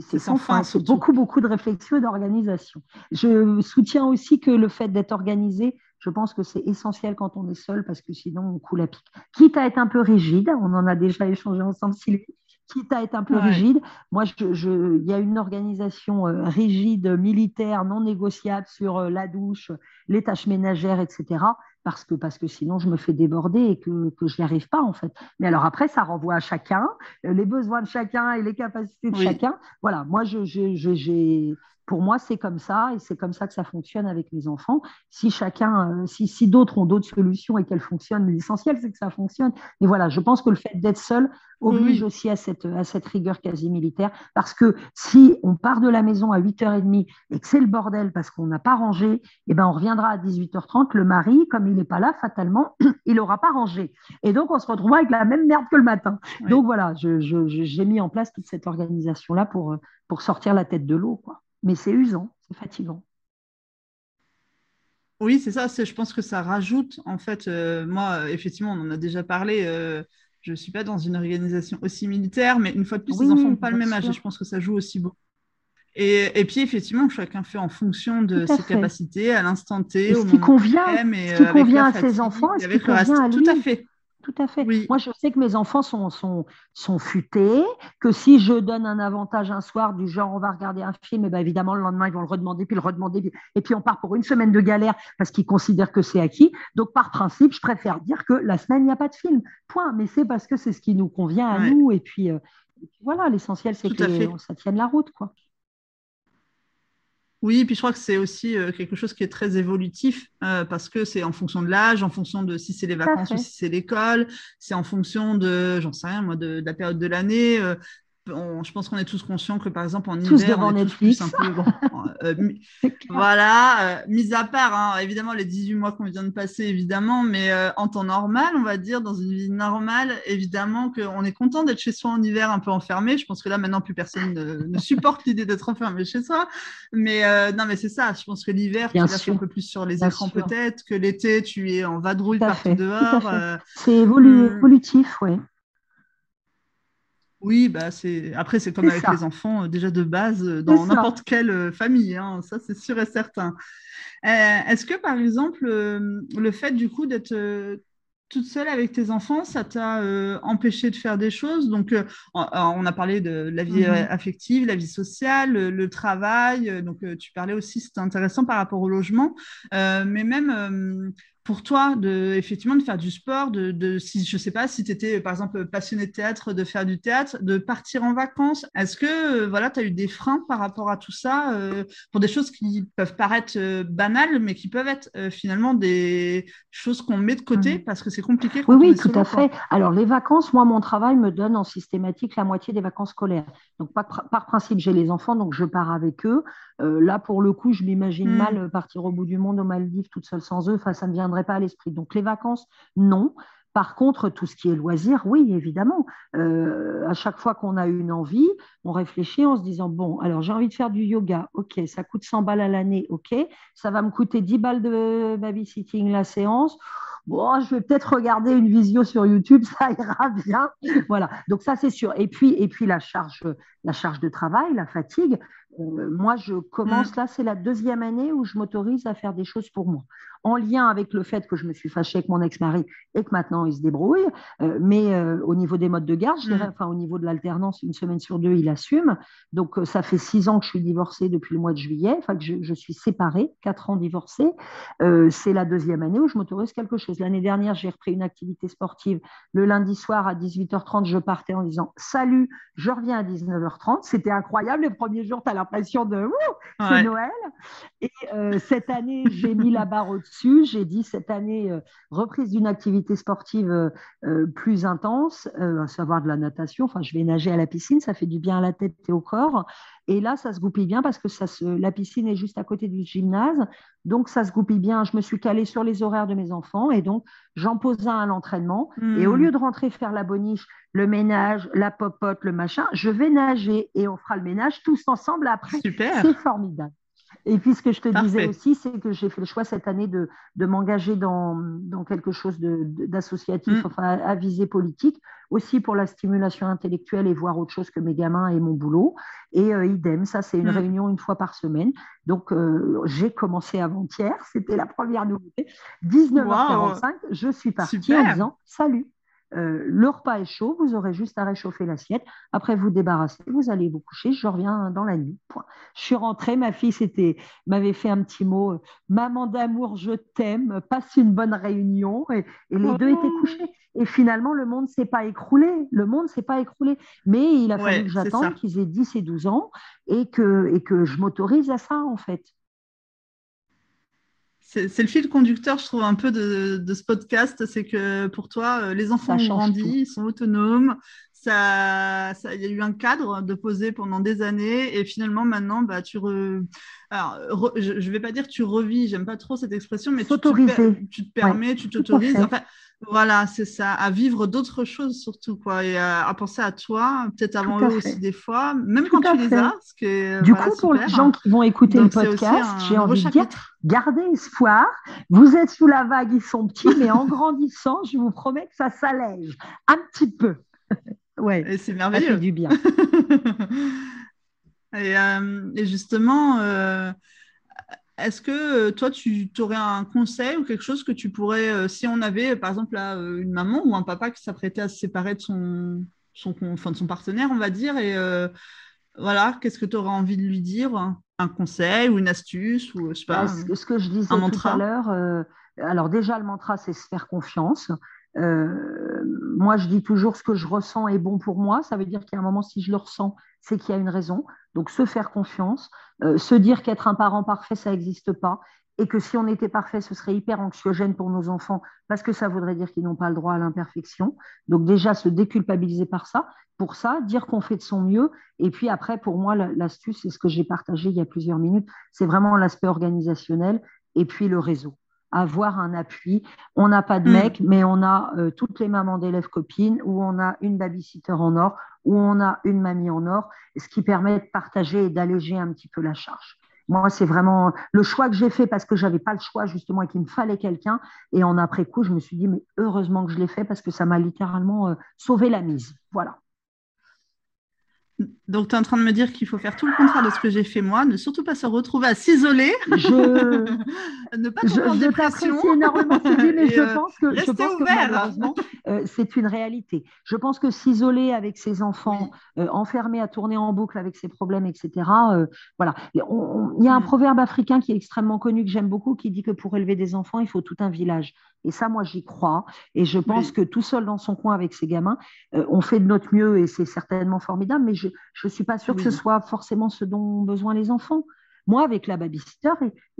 c'est sans fin, c'est beaucoup, beaucoup de réflexion et d'organisation. Je soutiens aussi que le fait d'être organisé, je pense que c'est essentiel quand on est seul parce que sinon on coule à pic. Quitte à être un peu rigide, on en a déjà échangé ensemble, Sylvie, quitte à être un peu rigide, moi, il je, y a une organisation euh, rigide, militaire, non négociable sur euh, la douche, les tâches ménagères, etc parce que, parce que sinon je me fais déborder et que, que je n'y arrive pas en fait. Mais alors après, ça renvoie à chacun, euh, les besoins de chacun et les capacités de chacun. Voilà, moi, je, j'ai, pour moi, c'est comme ça et c'est comme ça que ça fonctionne avec les enfants. Si chacun, euh, si, si d'autres ont d'autres solutions et qu'elles fonctionnent, l'essentiel c'est que ça fonctionne. Et voilà, je pense que le fait d'être seul oblige aussi à cette, à cette rigueur quasi militaire parce que si on part de la maison à 8h30 et que c'est le bordel parce qu'on n'a pas rangé, eh ben on reviendra à 18h30. Le mari, comme il n'est pas là, fatalement, (clears throat) il n'aura pas rangé. Et donc, on se retrouvera avec la même merde que le matin. Donc voilà, j'ai mis en place toute cette organisation-là pour, pour sortir la tête de l'eau. Quoi mais c'est usant, c'est fatigant.
Oui, c'est ça. Je pense que ça rajoute, en fait, euh, moi, effectivement, on en a déjà parlé. Euh, je ne suis pas dans une organisation aussi militaire, mais une fois de plus, les enfants n'ont pas le même âge et je pense que ça joue aussi beaucoup. Et, puis, effectivement, chacun fait en fonction de ses capacités à l'instant T.
ce qui convient, ce qui convient à ses enfants et ce qui convient à lui.
Tout à fait.
Tout à fait. Moi, je sais que mes enfants sont, sont, sont futés, que si je donne un avantage un soir du genre on va regarder un film, et eh bien évidemment, le lendemain, ils vont le redemander, puis le redemander, et puis on part pour une semaine de galère parce qu'ils considèrent que c'est acquis. Donc, par principe, je préfère dire que la semaine, il n'y a pas de film. Point. Mais c'est parce que c'est ce qui nous convient à nous. Et puis, euh, voilà, l'essentiel, c'est que ça tienne la route. quoi.
Oui, puis je crois que c'est aussi euh, quelque chose qui est très évolutif euh, parce que c'est en fonction de l'âge, en fonction de si c'est les vacances ou si c'est l'école, c'est en fonction de, j'en sais rien moi, de, la période de l'année. Euh, je pense qu'on est tous conscients que par exemple en hiver, on est tous un peu (laughs) euh, voilà, euh, mis à part hein, évidemment les 18 mois qu'on vient de passer évidemment, mais euh, en temps normal, on va dire dans une vie normale, évidemment qu'on est content d'être chez soi en hiver un peu enfermé. Je pense que là maintenant plus personne ne, supporte l'idée d'être enfermé chez soi, mais non mais c'est ça. Je pense que l'hiver tu restes un peu plus sur les écrans peut-être, que l'été tu es en vadrouille partout dehors.
c'est hmm. évolutif, oui.
Oui, bah c'est après c'est comme avec les enfants euh, déjà de base euh, dans n'importe quelle euh, famille, hein, ça c'est sûr et certain. Est-ce que par exemple le fait du coup d'être toute seule avec tes enfants, ça t'a empêché de faire des choses? Donc on a parlé de la vie mmh affective, la vie sociale, le, travail. donc tu parlais aussi, c'était intéressant par rapport au logement, mais même pour toi de effectivement de faire du sport, de, de si je sais pas si tu étais par exemple passionné de théâtre, de faire du théâtre, de partir en vacances. Est-ce que euh, voilà, tu as eu des freins par rapport à tout ça euh, pour des choses qui peuvent paraître euh, banales mais qui peuvent être finalement des choses qu'on met de côté mmh. parce que c'est compliqué
Oui oui, tout à fait. Alors les vacances, moi mon travail me donne en systématique la moitié des vacances scolaires. Donc par, par principe, j'ai les enfants donc je pars avec eux. Là pour le coup, je m'imagine mmh. mal partir au bout du monde aux Maldives toute seule sans eux, enfin ça me viendrait pas à l'esprit. Donc les vacances, non. Par contre, tout ce qui est loisir, oui, évidemment. Euh, à chaque fois qu'on a une envie, on réfléchit en se disant, bon, alors j'ai envie de faire du yoga, ok, ça coûte 100 balles à l'année, ok, ça va me coûter 10 balles de babysitting la séance. Bon, je vais peut-être regarder une visio sur YouTube, ça ira bien. Voilà, donc ça c'est sûr. Et puis, et puis la, charge, la charge de travail, la fatigue. Euh, moi, je commence mm. là, c'est la deuxième année où je m'autorise à faire des choses pour moi en lien avec le fait que je me suis fâchée avec mon ex-mari et que maintenant il se débrouille. Euh, mais euh, au niveau des modes de garde, je dirais, mm. enfin au niveau de l'alternance, une semaine sur deux, il assume. Donc ça fait six ans que je suis divorcée depuis le mois de juillet, enfin que je, suis séparée, quatre ans divorcée. c'est la deuxième année où je m'autorise quelque chose. L'année dernière, j'ai repris une activité sportive. Le lundi soir à 18h30, je partais en disant salut, je reviens à 19h30. C'était incroyable. Le premier jour, tu as l'impression de c'est Noël. Et cette année, j'ai mis la barre au j'ai dit cette année, euh, reprise d'une activité sportive euh, euh, plus intense, à savoir de la natation. Enfin, je vais nager à la piscine, ça fait du bien à la tête et au corps. Et là, ça se goupille bien parce que ça se, la piscine est juste à côté du gymnase. Donc, ça se goupille bien. Je me suis calée sur les horaires de mes enfants et donc, j'en pose un à l'entraînement. Et au hmm. lieu de rentrer faire la boniche, le ménage, la popote, le machin, je vais nager et on fera le ménage tous ensemble après.
Super.
C'est formidable. Et puis, ce que je te disais aussi, c'est que j'ai fait le choix cette année de, de m'engager dans, dans, quelque chose d'associatif, mm. enfin, à, visée politique, aussi pour la stimulation intellectuelle et voir autre chose que mes gamins et mon boulot. Et euh, idem, ça, c'est une mm. réunion une fois par semaine. Donc, euh, j'ai commencé avant-hier, (laughs) c'était la première nouveauté. 19h45, je suis partie en disant Salut, euh, le repas est chaud, vous aurez juste à réchauffer l'assiette. Après, vous débarrassez, vous allez vous coucher. Je reviens dans la nuit. Je suis rentrée, ma fille m'avait fait un petit mot Maman d'amour, je t'aime, passe une bonne réunion. Et, les deux étaient oh. couchés. Et finalement, le monde ne s'est pas écroulé. Le monde s'est pas écroulé. Mais il a fallu que j'attende qu'ils aient 10 et 12 ans et que, et que je m'autorise à ça, en fait
c'est le fil conducteur, je trouve, un peu de, ce podcast. C'est que pour toi, euh, les enfants ont grandi, ils sont autonomes. Ça, ça, il y a eu un cadre de poser pendant des années et finalement maintenant, bah, tu Alors, je ne vais pas dire tu revis, j'aime pas trop cette expression, mais tu, tu, te permets, tu t'autorises. Enfin, voilà, c'est ça, à vivre d'autres choses surtout, quoi, et à, penser à toi, peut-être avant eux aussi des fois, même quand tu les as.
du coup, pour les gens qui vont écouter le podcast, j'ai envie de dire, gardez espoir. Vous êtes sous la vague, ils sont petits, mais en (laughs) grandissant, je vous promets que ça s'allège un petit peu.
Ouais, c'est merveilleux.
Ça fait du bien. (laughs)
et, euh, et, justement. Euh, est-ce que euh, toi, tu aurais un conseil ou quelque chose que tu pourrais, si on avait par exemple euh, une maman ou un papa qui s'apprêtait à se séparer de son, son, de son partenaire, on va dire, et voilà, qu'est-ce que tu aurais envie de lui dire? Un conseil ou une astuce ou je sais pas,
bah, Ce que je disais tout à l'heure, alors déjà le mantra, c'est se faire confiance. Moi, je dis toujours ce que je ressens est bon pour moi. Ça veut dire a un moment, si je le ressens, c'est qu'il y a une raison. Donc, se faire confiance, euh, se dire qu'être un parent parfait, ça n'existe pas, et que si on était parfait, ce serait hyper anxiogène pour nos enfants, parce que ça voudrait dire qu'ils n'ont pas le droit à l'imperfection. Donc, déjà, se déculpabiliser par ça, pour ça, dire qu'on fait de son mieux. Et puis après, pour moi, l'astuce, c'est ce que j'ai partagé il y a plusieurs minutes, c'est vraiment l'aspect organisationnel et puis le réseau avoir un appui. On n'a pas de mm. mec, mais on a euh, toutes les mamans d'élèves copines, ou on a une babysitter en or, ou on a une mamie en or, ce qui permet de partager et d'alléger un petit peu la charge. Moi, c'est vraiment le choix que j'ai fait parce que j'avais pas le choix justement et qu'il me fallait quelqu'un. Et en après coup, je me suis dit mais heureusement que je l'ai fait parce que ça m'a littéralement euh, sauvé la mise. Voilà.
Donc, tu es en train de me dire qu'il faut faire tout le contraire de ce que j'ai fait moi, ne surtout pas se retrouver à s'isoler,
je... (laughs)
ne pas tomber en dépression.
énormément, mais (laughs) je euh, pense que, je pense que malheureusement, euh, c'est une réalité. Je pense que s'isoler avec ses enfants, euh, enfermés à tourner en boucle avec ses problèmes, etc., voilà. Il y a un mm. proverbe africain qui est extrêmement connu, que j'aime beaucoup, qui dit que pour élever des enfants, il faut tout un village. Et ça, moi, j'y crois. Et je pense que tout seul dans son coin avec ses gamins, on fait de notre mieux et c'est certainement formidable, mais je je ne suis pas sûre que ce soit forcément ce dont ont besoin les enfants. Moi, avec la babysitter,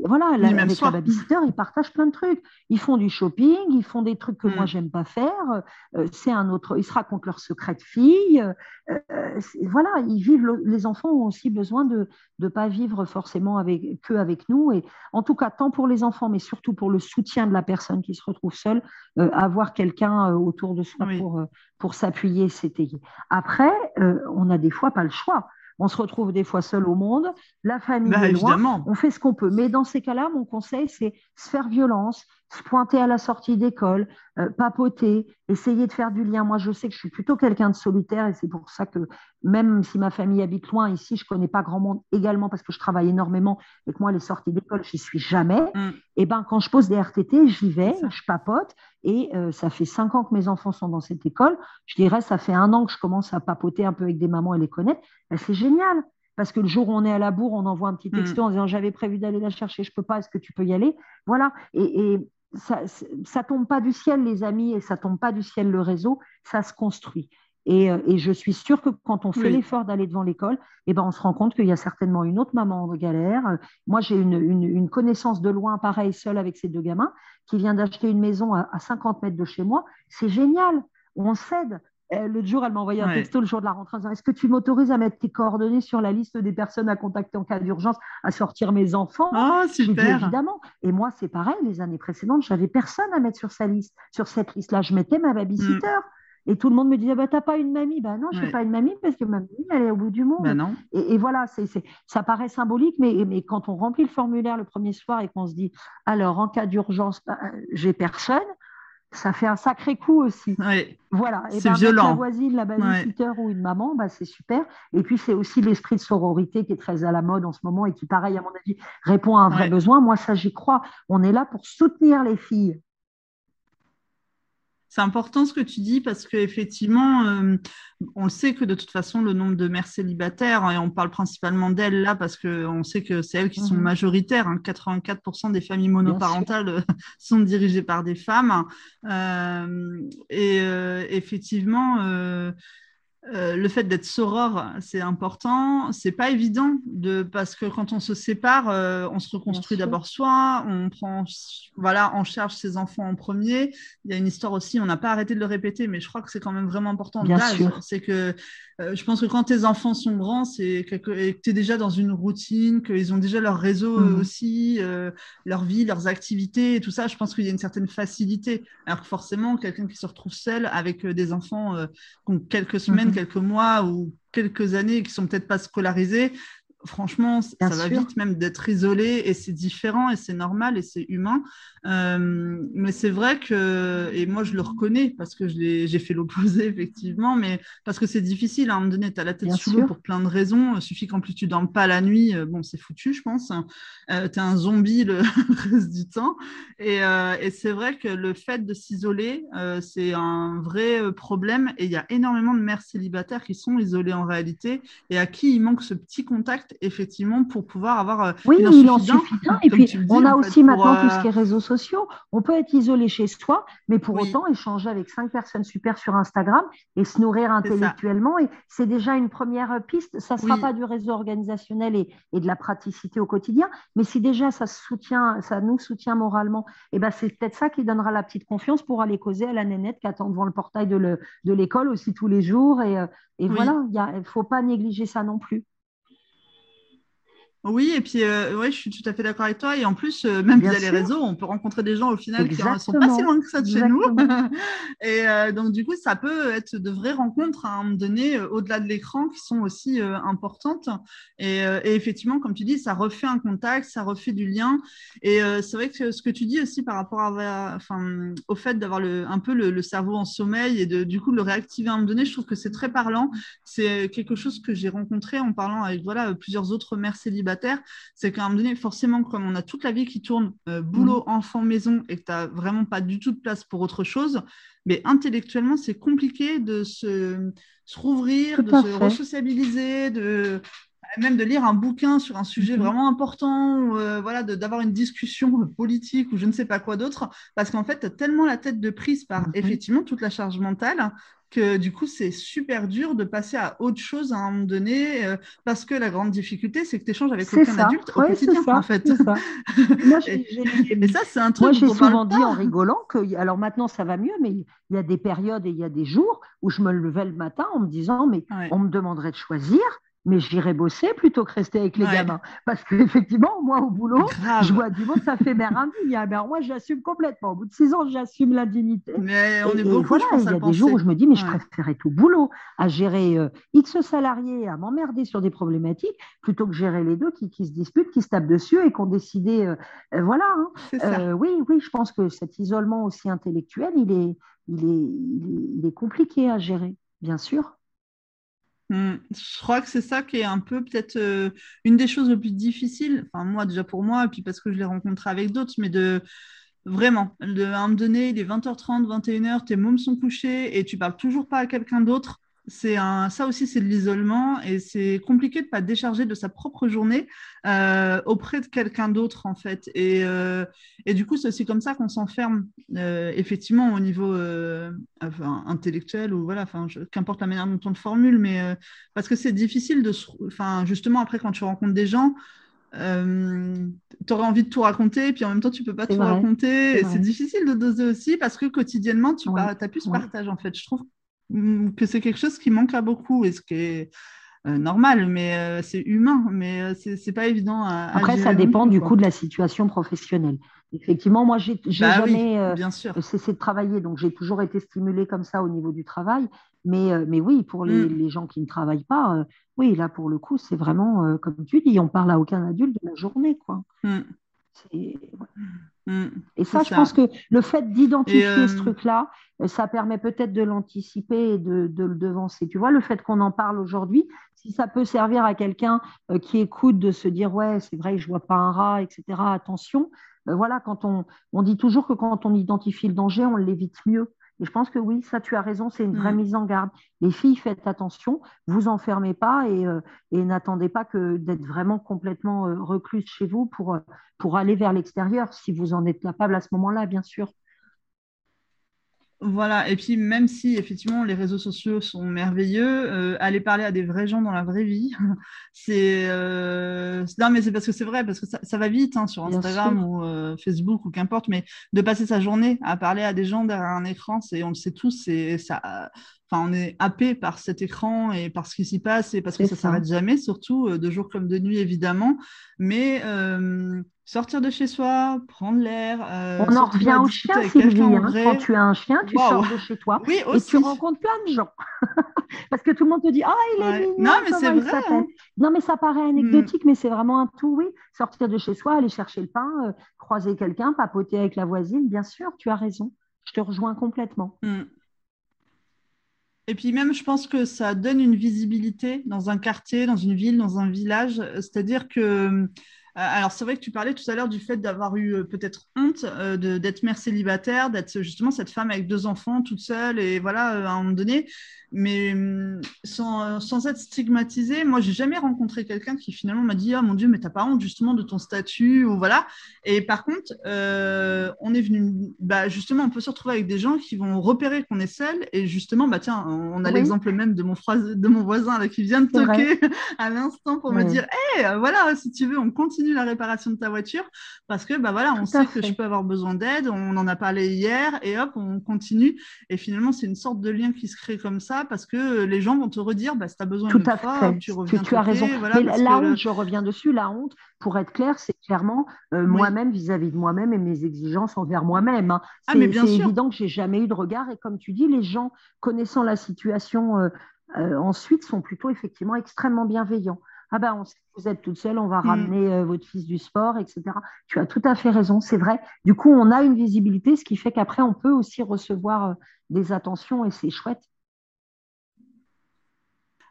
voilà, avec la babysitter, ils partagent plein de trucs. Ils font du shopping, ils font des trucs que moi, moi, j'aime pas faire. Euh, c'est un autre. Ils se racontent leurs secrets de filles. Euh, euh, voilà, ils vivent. les enfants ont aussi besoin de ne pas vivre forcément avec, que avec nous. Et en tout cas, tant pour les enfants, mais surtout pour le soutien de la personne qui se retrouve seule, avoir quelqu'un autour de soi pour, pour s'appuyer, s'étayer. Après, on a des fois pas le choix on se retrouve des fois seul au monde, la famille bah, est loin, on fait ce qu'on peut. Mais dans ces cas-là, mon conseil, c'est se faire violence, se pointer à la sortie d'école, euh, papoter, essayer de faire du lien. Moi, je sais que je suis plutôt quelqu'un de solitaire et c'est pour ça que même si ma famille habite loin, ici, je ne connais pas grand monde également parce que je travaille énormément et que moi, les sorties d'école, je n'y suis jamais. Mm. Et ben, quand je pose des RTT, j'y vais, je papote et euh, ça fait cinq ans que mes enfants sont dans cette école. Je dirais, ça fait un an que je commence à papoter un peu avec des mamans et les connaître. Ben, c'est génial. Parce que le jour où on est à la bourre, on envoie un petit texto mm. en disant j'avais prévu d'aller la chercher, je ne peux pas, est-ce que tu peux y aller? Voilà. Et, ça, ne tombe pas du ciel, les amis, et ça tombe pas du ciel, le réseau, ça se construit. Et, euh, je suis sûre que quand on fait l'effort d'aller devant l'école, eh ben, on se rend compte qu'il y a certainement une autre maman en galère. Moi, j'ai une, connaissance de loin, pareil, seule avec ses deux gamins, qui vient d'acheter une maison à, à 50 mètres de chez moi. C'est génial, on s'aide L'autre jour, elle m'a envoyé un texto le jour de la rentrée en disant Est-ce que tu m'autorises à mettre tes coordonnées sur la liste des personnes à contacter en cas d'urgence, à sortir mes enfants?
Oh, super
dit, Évidemment. Et moi, c'est pareil, les années précédentes, je n'avais personne à mettre sur sa liste. Sur cette liste-là, je mettais ma babysitter. Mm. Et tout le monde me disait, bah, t'as pas une mamie. Ben non, je n'ai pas une mamie parce que ma mamie, elle est au bout du monde.
Non.
Et, voilà, c'est, ça paraît symbolique, mais, mais quand on remplit le formulaire le premier soir et qu'on se dit, alors en cas d'urgence, ben, j'ai personne, ça fait un sacré coup aussi. Voilà.
C'est ben, violent.
La voisine, la babysitter ou une maman, ben, c'est super. Et puis, c'est aussi l'esprit de sororité qui est très à la mode en ce moment et qui, pareil, à mon avis, répond à un vrai besoin. Moi, ça, j'y crois. On est là pour soutenir les filles
c'est important ce que tu dis parce qu'effectivement, euh, on le sait que de toute façon, le nombre de mères célibataires, et on parle principalement d'elles là parce qu'on sait que c'est elles qui sont mhm. majoritaires, 84% hein, des familles monoparentales euh, (laughs) sont dirigées par des femmes. Euh, et effectivement, euh, le fait d'être soror, c'est important. C'est pas évident de parce que quand on se sépare, euh, on se reconstruit d'abord soi, on prend voilà en charge ses enfants en premier. Il y a une histoire aussi, on n'a pas arrêté de le répéter, mais je crois que c'est quand même vraiment important. C'est que euh, je pense que quand tes enfants sont grands, c'est que tu es déjà dans une routine, qu'ils ont déjà leur réseau mmh. aussi, leur vie, leurs activités et tout ça. Je pense qu'il y a une certaine facilité. Alors que forcément, quelqu'un qui se retrouve seul avec des enfants qui ont quelques semaines Mhm. quelques mois ou quelques années qui sont peut-être pas scolarisés, franchement, ça va vite même d'être isolé et c'est différent et c'est normal et c'est humain. Euh, mais c'est vrai que, et moi je le reconnais parce que j'ai fait l'opposé (laughs) effectivement, mais parce que c'est difficile à un moment donné, tu as la tête sous l'eau pour plein de raisons. Il suffit qu'en plus tu dormes pas la nuit, euh, bon, c'est foutu, je pense. Euh, tu es un zombie le (laughs) reste du temps. Et, euh, et c'est vrai que le fait de s'isoler, c'est un vrai problème et il y a énormément de mères célibataires qui sont isolées en réalité et à qui il manque ce petit contact effectivement pour pouvoir avoir.
oui, il en suffit Et puis, on a aussi maintenant tout ce qui est réseaux sociaux. On peut être isolé chez soi, mais pour autant échanger avec cinq personnes super sur Instagram et se nourrir intellectuellement. Et c'est déjà une première piste. Ça ne sera pas du réseau organisationnel et, de la praticité au quotidien, mais si déjà ça, soutient, ça nous soutient moralement, et eh ben c'est peut-être ça qui donnera la petite confiance pour aller causer à la nénette qui attend devant le portail de l'école aussi tous les jours. Et, euh, et voilà, il ne faut pas négliger ça non plus.
Oui, et puis euh, ouais, je suis tout à fait d'accord avec toi. Et en plus, euh, même via les réseaux, on peut rencontrer des gens au final qui ne sont pas si loin que ça de chez nous. (laughs) et euh, donc, du coup, ça peut être de vraies rencontres à un moment donné, au-delà de l'écran, qui sont aussi importantes. Et, et, effectivement, comme tu dis, ça refait un contact, ça refait du lien. Et c'est vrai que ce que tu dis aussi par rapport à, enfin, au fait d'avoir un peu le, cerveau en sommeil et de, du coup de le réactiver à un moment donné, je trouve que c'est très parlant. C'est quelque chose que j'ai rencontré en parlant avec voilà, plusieurs autres mères célibataires c'est qu'à un moment donné, forcément, comme on a toute la vie qui tourne, euh, boulot, mmh. enfant, maison, et que tu n'as vraiment pas du tout de place pour autre chose, mais intellectuellement, c'est compliqué de se, rouvrir, de se resociabiliser, de même de lire un bouquin sur un sujet mmh. vraiment important, euh, voilà, d'avoir une discussion politique ou je ne sais pas quoi d'autre, parce qu'en fait, tu as tellement la tête de prise par mmh. effectivement toute la charge mentale que du coup, c'est super dur de passer à autre chose à un moment donné, euh, parce que la grande difficulté, c'est que tu échanges avec aucun adulte au quotidien, en fait. Ça. (laughs) Moi, et, ça, c'est un truc
Moi, j'ai souvent dit en rigolant que, alors maintenant, ça va mieux, mais il y a des périodes et il y a des jours où je me levais le matin en me disant, mais on me demanderait de choisir mais j'irai bosser plutôt que rester avec les gamins. Parce qu'effectivement, moi, au boulot, je vois du monde, ça fait mère indigne. Alors moi, j'assume complètement. Au bout de six ans, j'assume l'indignité.
Mais on est beaucoup, voilà,
Il y a des jours où je me dis, mais je être au boulot, à gérer euh, X salariés, à m'emmerder sur des problématiques, plutôt que gérer les deux qui, qui, se disputent, qui se tapent dessus et qui ont décidé. Euh, euh, voilà. Hein. oui, oui, je pense que cet isolement aussi intellectuel, il est, il est, il est compliqué à gérer, bien sûr.
Hmm. Je crois que c'est ça qui est un peu peut-être euh, une des choses les plus difficiles, enfin moi déjà pour moi, puis parce que je l'ai rencontré avec d'autres, mais de vraiment, de, à un moment donné, il est 20h30, 21h, tes mômes sont couchés et tu parles toujours pas à quelqu'un d'autre c'est un, ça aussi, c'est de l'isolement et c'est compliqué de ne pas décharger de sa propre journée euh, auprès de quelqu'un d'autre, en fait. Et, euh, et, du coup, c'est aussi comme ça qu'on s'enferme, euh, effectivement, au niveau intellectuel ou voilà, qu'importe la manière dont on le formule, mais parce que c'est difficile de, enfin, justement, après, quand tu rencontres des gens, tu aurais envie de tout raconter, et puis en même temps, tu peux pas tout raconter. C'est difficile de doser aussi parce que quotidiennement, tu as plus ce partage, en fait, je trouve que c'est quelque chose qui manque à beaucoup et ce qui est euh, normal, mais euh, c'est humain, mais euh, c'est pas évident à,
Après, ça dépend du coup de la situation professionnelle. Effectivement, moi, j'ai bah jamais
sûr.
cessé de travailler, donc j'ai toujours été stimulée comme ça au niveau du travail. Mais, mais oui, pour les, mm. les, gens qui ne travaillent pas, oui, là, pour le coup, c'est vraiment, comme tu dis, on parle à aucun adulte de la journée, quoi. Mm. Mm. Et ça, je pense que le fait d'identifier ce truc-là, ça permet peut-être de l'anticiper et de, de, le devancer. Tu vois, le fait qu'on en parle aujourd'hui, si ça peut servir à quelqu'un euh, qui écoute de se dire ouais c'est vrai je vois pas un rat etc attention euh, voilà quand on, on dit toujours que quand on identifie le danger on l'évite mieux et je pense que oui ça tu as raison c'est une vraie mm. mise en garde les filles faites attention vous enfermez pas et, euh, et n'attendez pas que d'être vraiment complètement recluse chez vous pour pour aller vers l'extérieur si vous en êtes capable à ce moment-là bien sûr
voilà, et puis même si effectivement les réseaux sociaux sont merveilleux, euh, aller parler à des vrais gens dans la vraie vie, (laughs) c'est euh... non mais c'est parce que c'est vrai parce que ça, ça va vite hein, sur Instagram ou euh, Facebook ou qu'importe, mais de passer sa journée à parler à des gens derrière un écran, c'est on le sait tous, c'est ça enfin, on est happé par cet écran et par ce qui s'y passe et parce que ça, ne s'arrête jamais, surtout de jour comme de nuit, évidemment. Mais sortir de chez soi, prendre l'air.
Euh, on en revient au chien, Sylvie. Hein. Quand tu as un chien, tu sors de chez toi (laughs) et tu rencontres plein de gens. (laughs) parce que tout le monde te dit Ah, il est mignon.
Non, mais c'est vrai. Hein.
Non, mais ça paraît anecdotique, mm. mais c'est vraiment un tout, oui. Sortir de chez soi, aller chercher le pain, croiser quelqu'un, papoter avec la voisine, bien sûr, tu as raison. Je te rejoins complètement.
Mm. Et puis même, je pense que ça donne une visibilité dans un quartier, dans une ville, dans un village. C'est-à-dire que, euh, alors c'est vrai que tu parlais tout à l'heure du fait d'avoir eu euh, peut-être honte euh, d'être mère célibataire, d'être justement cette femme avec deux enfants toute seule et voilà, à un moment donné. Mais hum, sans, sans, être stigmatisé, moi, j'ai jamais rencontré quelqu'un qui finalement m'a dit Ah mon Dieu, mais t'as pas honte justement de ton statut ou voilà. Et par contre, euh, on est venu, bah, justement, on peut se retrouver avec des gens qui vont repérer qu'on est seul et justement, bah tiens, on a l'exemple même de mon, de mon voisin là, qui vient de toquer (laughs) à l'instant pour me dire Hé, voilà, si tu veux, on continue la réparation de ta voiture parce que bah voilà, on sait que je peux avoir besoin d'aide, on en a parlé hier et hop, on continue. Et finalement, c'est une sorte de lien qui se crée comme ça parce que les gens vont te redire bah, si tu as besoin
à fait. tu reviens. Tu, as raison. Mais la honte, je reviens dessus, la honte, pour être clair, c'est clairement euh, moi-même vis-à-vis de moi-même et mes exigences envers moi-même. Hein. Ah, c'est évident que j'ai jamais eu de regard et comme tu dis, les gens connaissant la situation euh, euh, ensuite sont plutôt effectivement extrêmement bienveillants. Ah ben, on sait que vous êtes toute seule, on va mm. ramener votre fils du sport, etc. Tu as tout à fait raison, c'est vrai. Du coup, on a une visibilité, ce qui fait qu'après, on peut aussi recevoir des attentions et c'est chouette.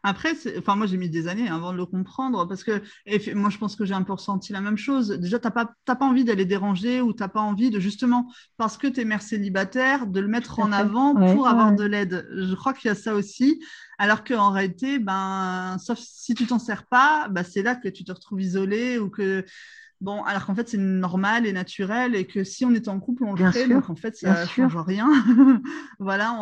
Après, enfin, moi, j'ai mis des années avant de le comprendre parce que moi, je pense que j'ai un peu ressenti la même chose. Déjà, tu n'as pas, pas envie d'aller déranger ou tu n'as pas envie de justement, parce que tu es mère célibataire, de le mettre en avant pour avoir de l'aide. Je crois qu'il y a ça aussi. Alors qu'en réalité, ben, sauf si tu t'en sers pas, ben, c'est là que tu te retrouves isolé ou que Bon, alors qu'en fait, c'est normal et naturel et que si on était en couple, on le ferait. Donc, en fait, ça ne change rien. (laughs) voilà.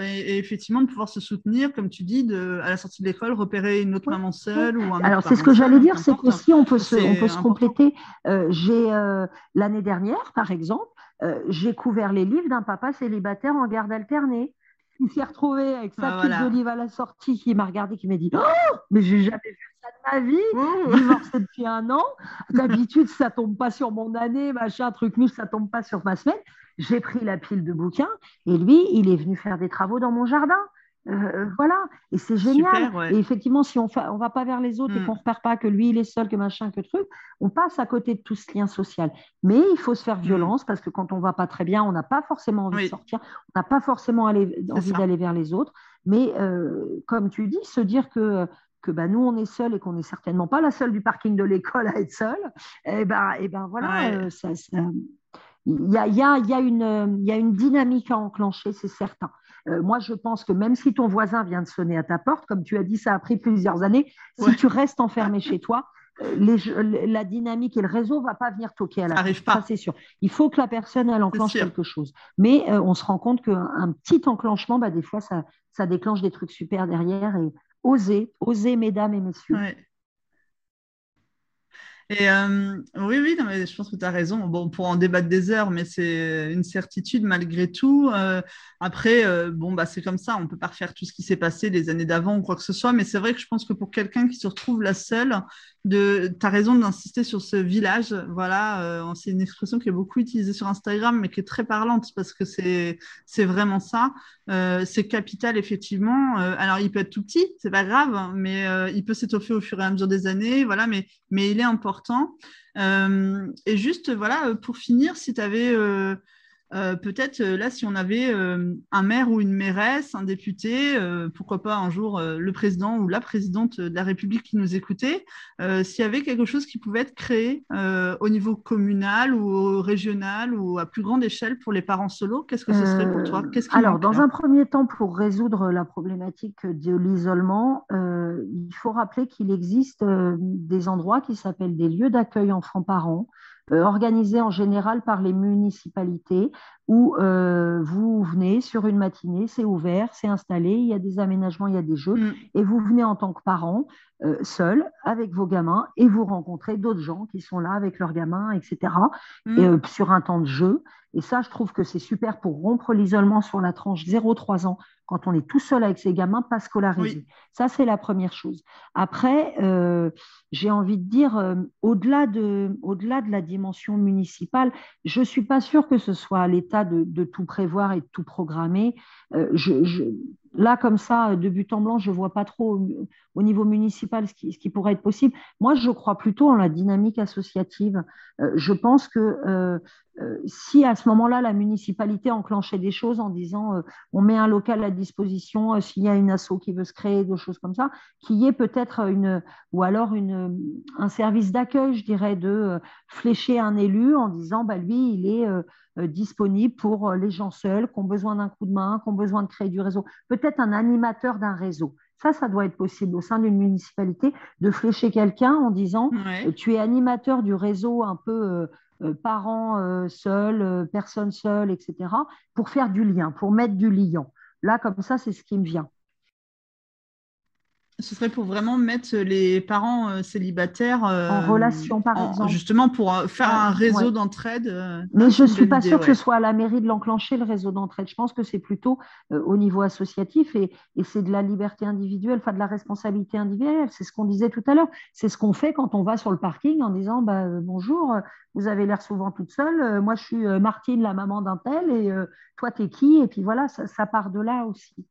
et, effectivement, de pouvoir se soutenir, comme tu dis, de, à la sortie de l'école, repérer une autre maman seule ou un
Alors, c'est ce que j'allais dire, c'est qu'aussi, on peut se, on peut se compléter. Euh, j'ai, euh, l'année dernière, par exemple, euh, j'ai couvert les livres d'un papa célibataire en garde alternée. Il s'est retrouvé avec sa petite d'olive à la sortie, qui m'a regardé, qui m'a dit Oh, mais j'ai jamais ma vie, divorcé depuis un an. D'habitude, ça tombe pas sur mon année, machin, truc nous, ça tombe pas sur ma semaine. J'ai pris la pile de bouquins et lui, il est venu faire des travaux dans mon jardin. Euh, voilà, et c'est génial. Et effectivement, si on ne va pas vers les autres et mm. qu'on ne repère pas que lui, il est seul, que machin, que truc, on passe à côté de tout ce lien social. Mais il faut se faire mm. violence parce que quand on ne va pas très bien, on n'a pas forcément envie de sortir, on n'a pas forcément envie d'aller vers les autres. Mais euh, comme tu dis, se dire que que bah, nous, on est seuls et qu'on n'est certainement pas la seule du parking de l'école à être seule, et eh ben, et ben voilà, euh, il y, a, y, a, y, a une, y a une dynamique à enclencher, c'est certain. Euh, moi, je pense que même si ton voisin vient de sonner à ta porte, comme tu as dit, ça a pris plusieurs années, si tu restes enfermé chez toi, euh, les, la dynamique et le réseau ne va pas venir toquer à la
porte. Ça,
c'est sûr. Il faut que la personne, elle enclenche quelque chose. Mais on se rend compte qu'un petit enclenchement, bah, des fois, ça, ça déclenche des trucs super derrière et, Osez, osez, mesdames et messieurs.
Et euh, oui, oui, je pense que tu as raison. Bon, pour en débattre des heures, mais c'est une certitude malgré tout. Euh, après, euh, bon, bah, c'est comme ça. On peut pas refaire tout ce qui s'est passé les années d'avant ou quoi que ce soit. Mais c'est vrai que je pense que pour quelqu'un qui se retrouve la seule, de, as raison d'insister sur ce village. Voilà, c'est une expression qui est beaucoup utilisée sur Instagram, mais qui est très parlante parce que c'est, c'est vraiment ça. c'est capital, effectivement. alors, il peut être tout petit, c'est pas grave, mais il peut s'étoffer au fur et à mesure des années. Voilà, mais, mais il est important euh, et juste, voilà, pour finir, si tu avais euh, euh, peut-être là, si on avait un maire ou une mairesse, un député, pourquoi pas un jour le président ou la présidente de la République qui nous écoutait, s'il y avait quelque chose qui pouvait être créé au niveau communal ou régional ou à plus grande échelle pour les parents solo, qu'est-ce que ce serait pour toi?
Alors, dans un premier temps, pour résoudre la problématique de l'isolement, il faut rappeler qu'il existe des endroits qui s'appellent des lieux d'accueil enfants-parents euh, organisé en général par les municipalités où euh, vous venez sur une matinée, c'est ouvert, c'est installé, il y a des aménagements, il y a des jeux, mm. et vous venez en tant que parent, euh, seul, avec vos gamins, et vous rencontrez d'autres gens qui sont là avec leurs gamins, etc., mm. sur un temps de jeu. Et ça, je trouve que c'est super pour rompre l'isolement sur la tranche 0-3 ans, quand on est tout seul avec ses gamins, pas scolarisés. Ça, c'est la première chose. Après, euh, j'ai envie de dire, euh, au-delà de, au de la dimension municipale, je ne suis pas sûre que ce soit à l'État de, tout prévoir et de tout programmer. Euh, je, là, comme ça, de but en blanc, je ne vois pas trop au, niveau municipal ce qui, pourrait être possible. Moi, je crois plutôt en la dynamique associative. Euh, je pense que euh, euh, si à ce moment-là, la municipalité enclenchait des choses en disant on met un local à disposition, s'il y a une asso qui veut se créer, des choses comme ça, qu'il y ait peut-être une, ou alors une, un service d'accueil, je dirais, de flécher un élu en disant bah, lui, il est euh, disponible pour euh, les gens seuls qui ont besoin d'un coup de main, qui ont besoin de créer du réseau. Peut-être un animateur d'un réseau. Ça, ça doit être possible au sein d'une municipalité de flécher quelqu'un en disant euh, tu es animateur du réseau un peu parents seuls, personnes seules, etc., pour faire du lien, pour mettre du liant. Là, comme ça, c'est ce qui me vient
ce serait pour vraiment mettre les parents euh, célibataires
euh, en relation, par exemple.
Justement, pour euh, faire un réseau d'entraide.
Mais je ne suis pas sûre que ce soit à la mairie de l'enclencher, le réseau d'entraide. Je pense que c'est plutôt au niveau associatif et, et c'est de la liberté individuelle, enfin de la responsabilité individuelle. C'est ce qu'on disait tout à l'heure. C'est ce qu'on fait quand on va sur le parking en disant bah, Bonjour, vous avez l'air souvent toute seule. moi, je suis Martine, la maman d'un tel, et toi, t'es qui? Et puis voilà, ça part de là aussi.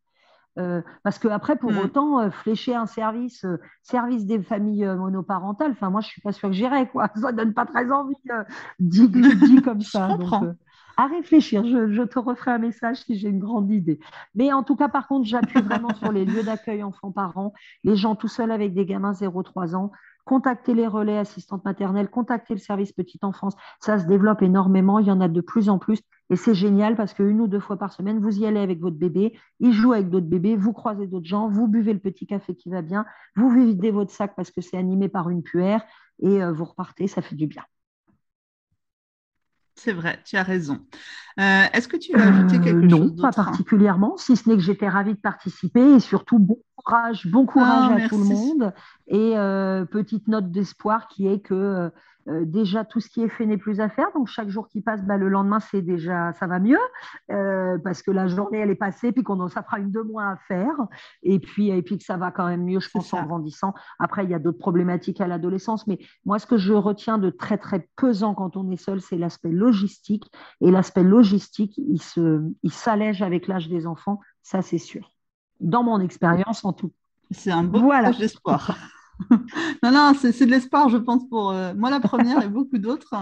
Euh, parce que après, pour mm. autant, euh, flécher un service, euh, service des familles monoparentales, enfin moi, je suis pas sûre que j'irai, quoi. (laughs) Ça donne pas très envie, (laughs) dit, dit, comme ça. Donc, à réfléchir. Je, je, te referai un message si j'ai une grande idée. Mais en tout cas, par contre, j'appuie vraiment sur les lieux d'accueil enfants-parents, les gens tout seuls avec des gamins 0-3 ans contactez les relais assistantes maternelles, contactez le service petite enfance. Ça se développe énormément, il y en a de plus en plus. Et c'est génial parce qu'une ou deux fois par semaine, vous y allez avec votre bébé, il joue avec d'autres bébés, vous croisez d'autres gens, vous buvez le petit café qui va bien, vous videz votre sac parce que c'est animé par une puère et euh, vous repartez, ça fait du bien.
C'est vrai, tu as raison. Euh, est-ce que tu veux ajouter quelque
euh,
chose
d'autre Non, pas particulièrement, si ce n'est que j'étais ravie de participer et surtout bon courage, bon courage ah, à tout le monde. Et petite note d'espoir qui est que euh, déjà, tout ce qui est fait n'est plus à faire. Donc, chaque jour qui passe, bah, le lendemain, c'est déjà, ça va mieux euh, parce que la journée, elle est passée, puis qu'on ça fera une deux mois à faire. Et puis, et puis que ça va quand même mieux, je pense, en grandissant. Après, il y a d'autres problématiques à l'adolescence. Mais moi, ce que je retiens de très, très pesant quand on est seul, c'est l'aspect logistique. Et l'aspect logistique, il, se, il s'allège avec l'âge des enfants. Ça, c'est sûr. Dans mon expérience, en tout.
C'est un beau voilà. d'espoir. (laughs) non, non, c'est de l'espoir, je pense, pour euh, moi la première et beaucoup d'autres.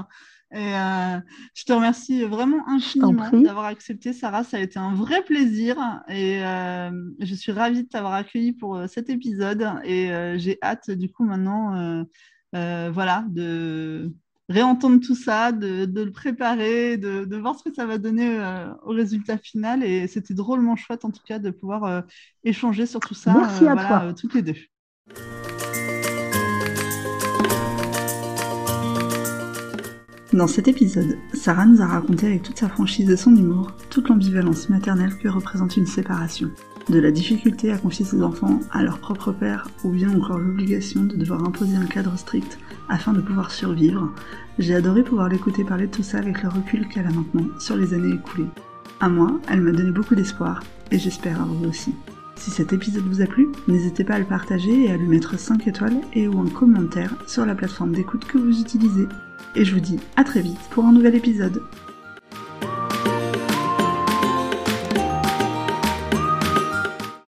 Et euh, je te remercie vraiment infiniment d'avoir accepté, Sarah. Ça a été un vrai plaisir et euh, je suis ravie de t'avoir accueilli pour cet épisode. Et j'ai hâte, du coup, maintenant, voilà, de réentendre tout ça, de, le préparer, de, voir ce que ça va donner au résultat final. Et c'était drôlement chouette, en tout cas, de pouvoir échanger sur tout ça,
Merci à toi.
toutes les deux. Dans cet épisode, Sarah nous a raconté avec toute sa franchise et son humour toute l'ambivalence maternelle que représente une séparation. de la difficulté à confier ses enfants à leur propre père ou bien encore l'obligation de devoir imposer un cadre strict afin de pouvoir survivre, j'ai adoré pouvoir l'écouter parler de tout ça avec le recul qu'elle a maintenant sur les années écoulées. À moi, elle m'a donné beaucoup d'espoir et j'espère à vous aussi. Si cet épisode vous a plu, n'hésitez pas à le partager et à lui mettre 5 étoiles et ou un commentaire sur la plateforme d'écoute que vous utilisez. Et je vous dis à très vite pour un nouvel épisode.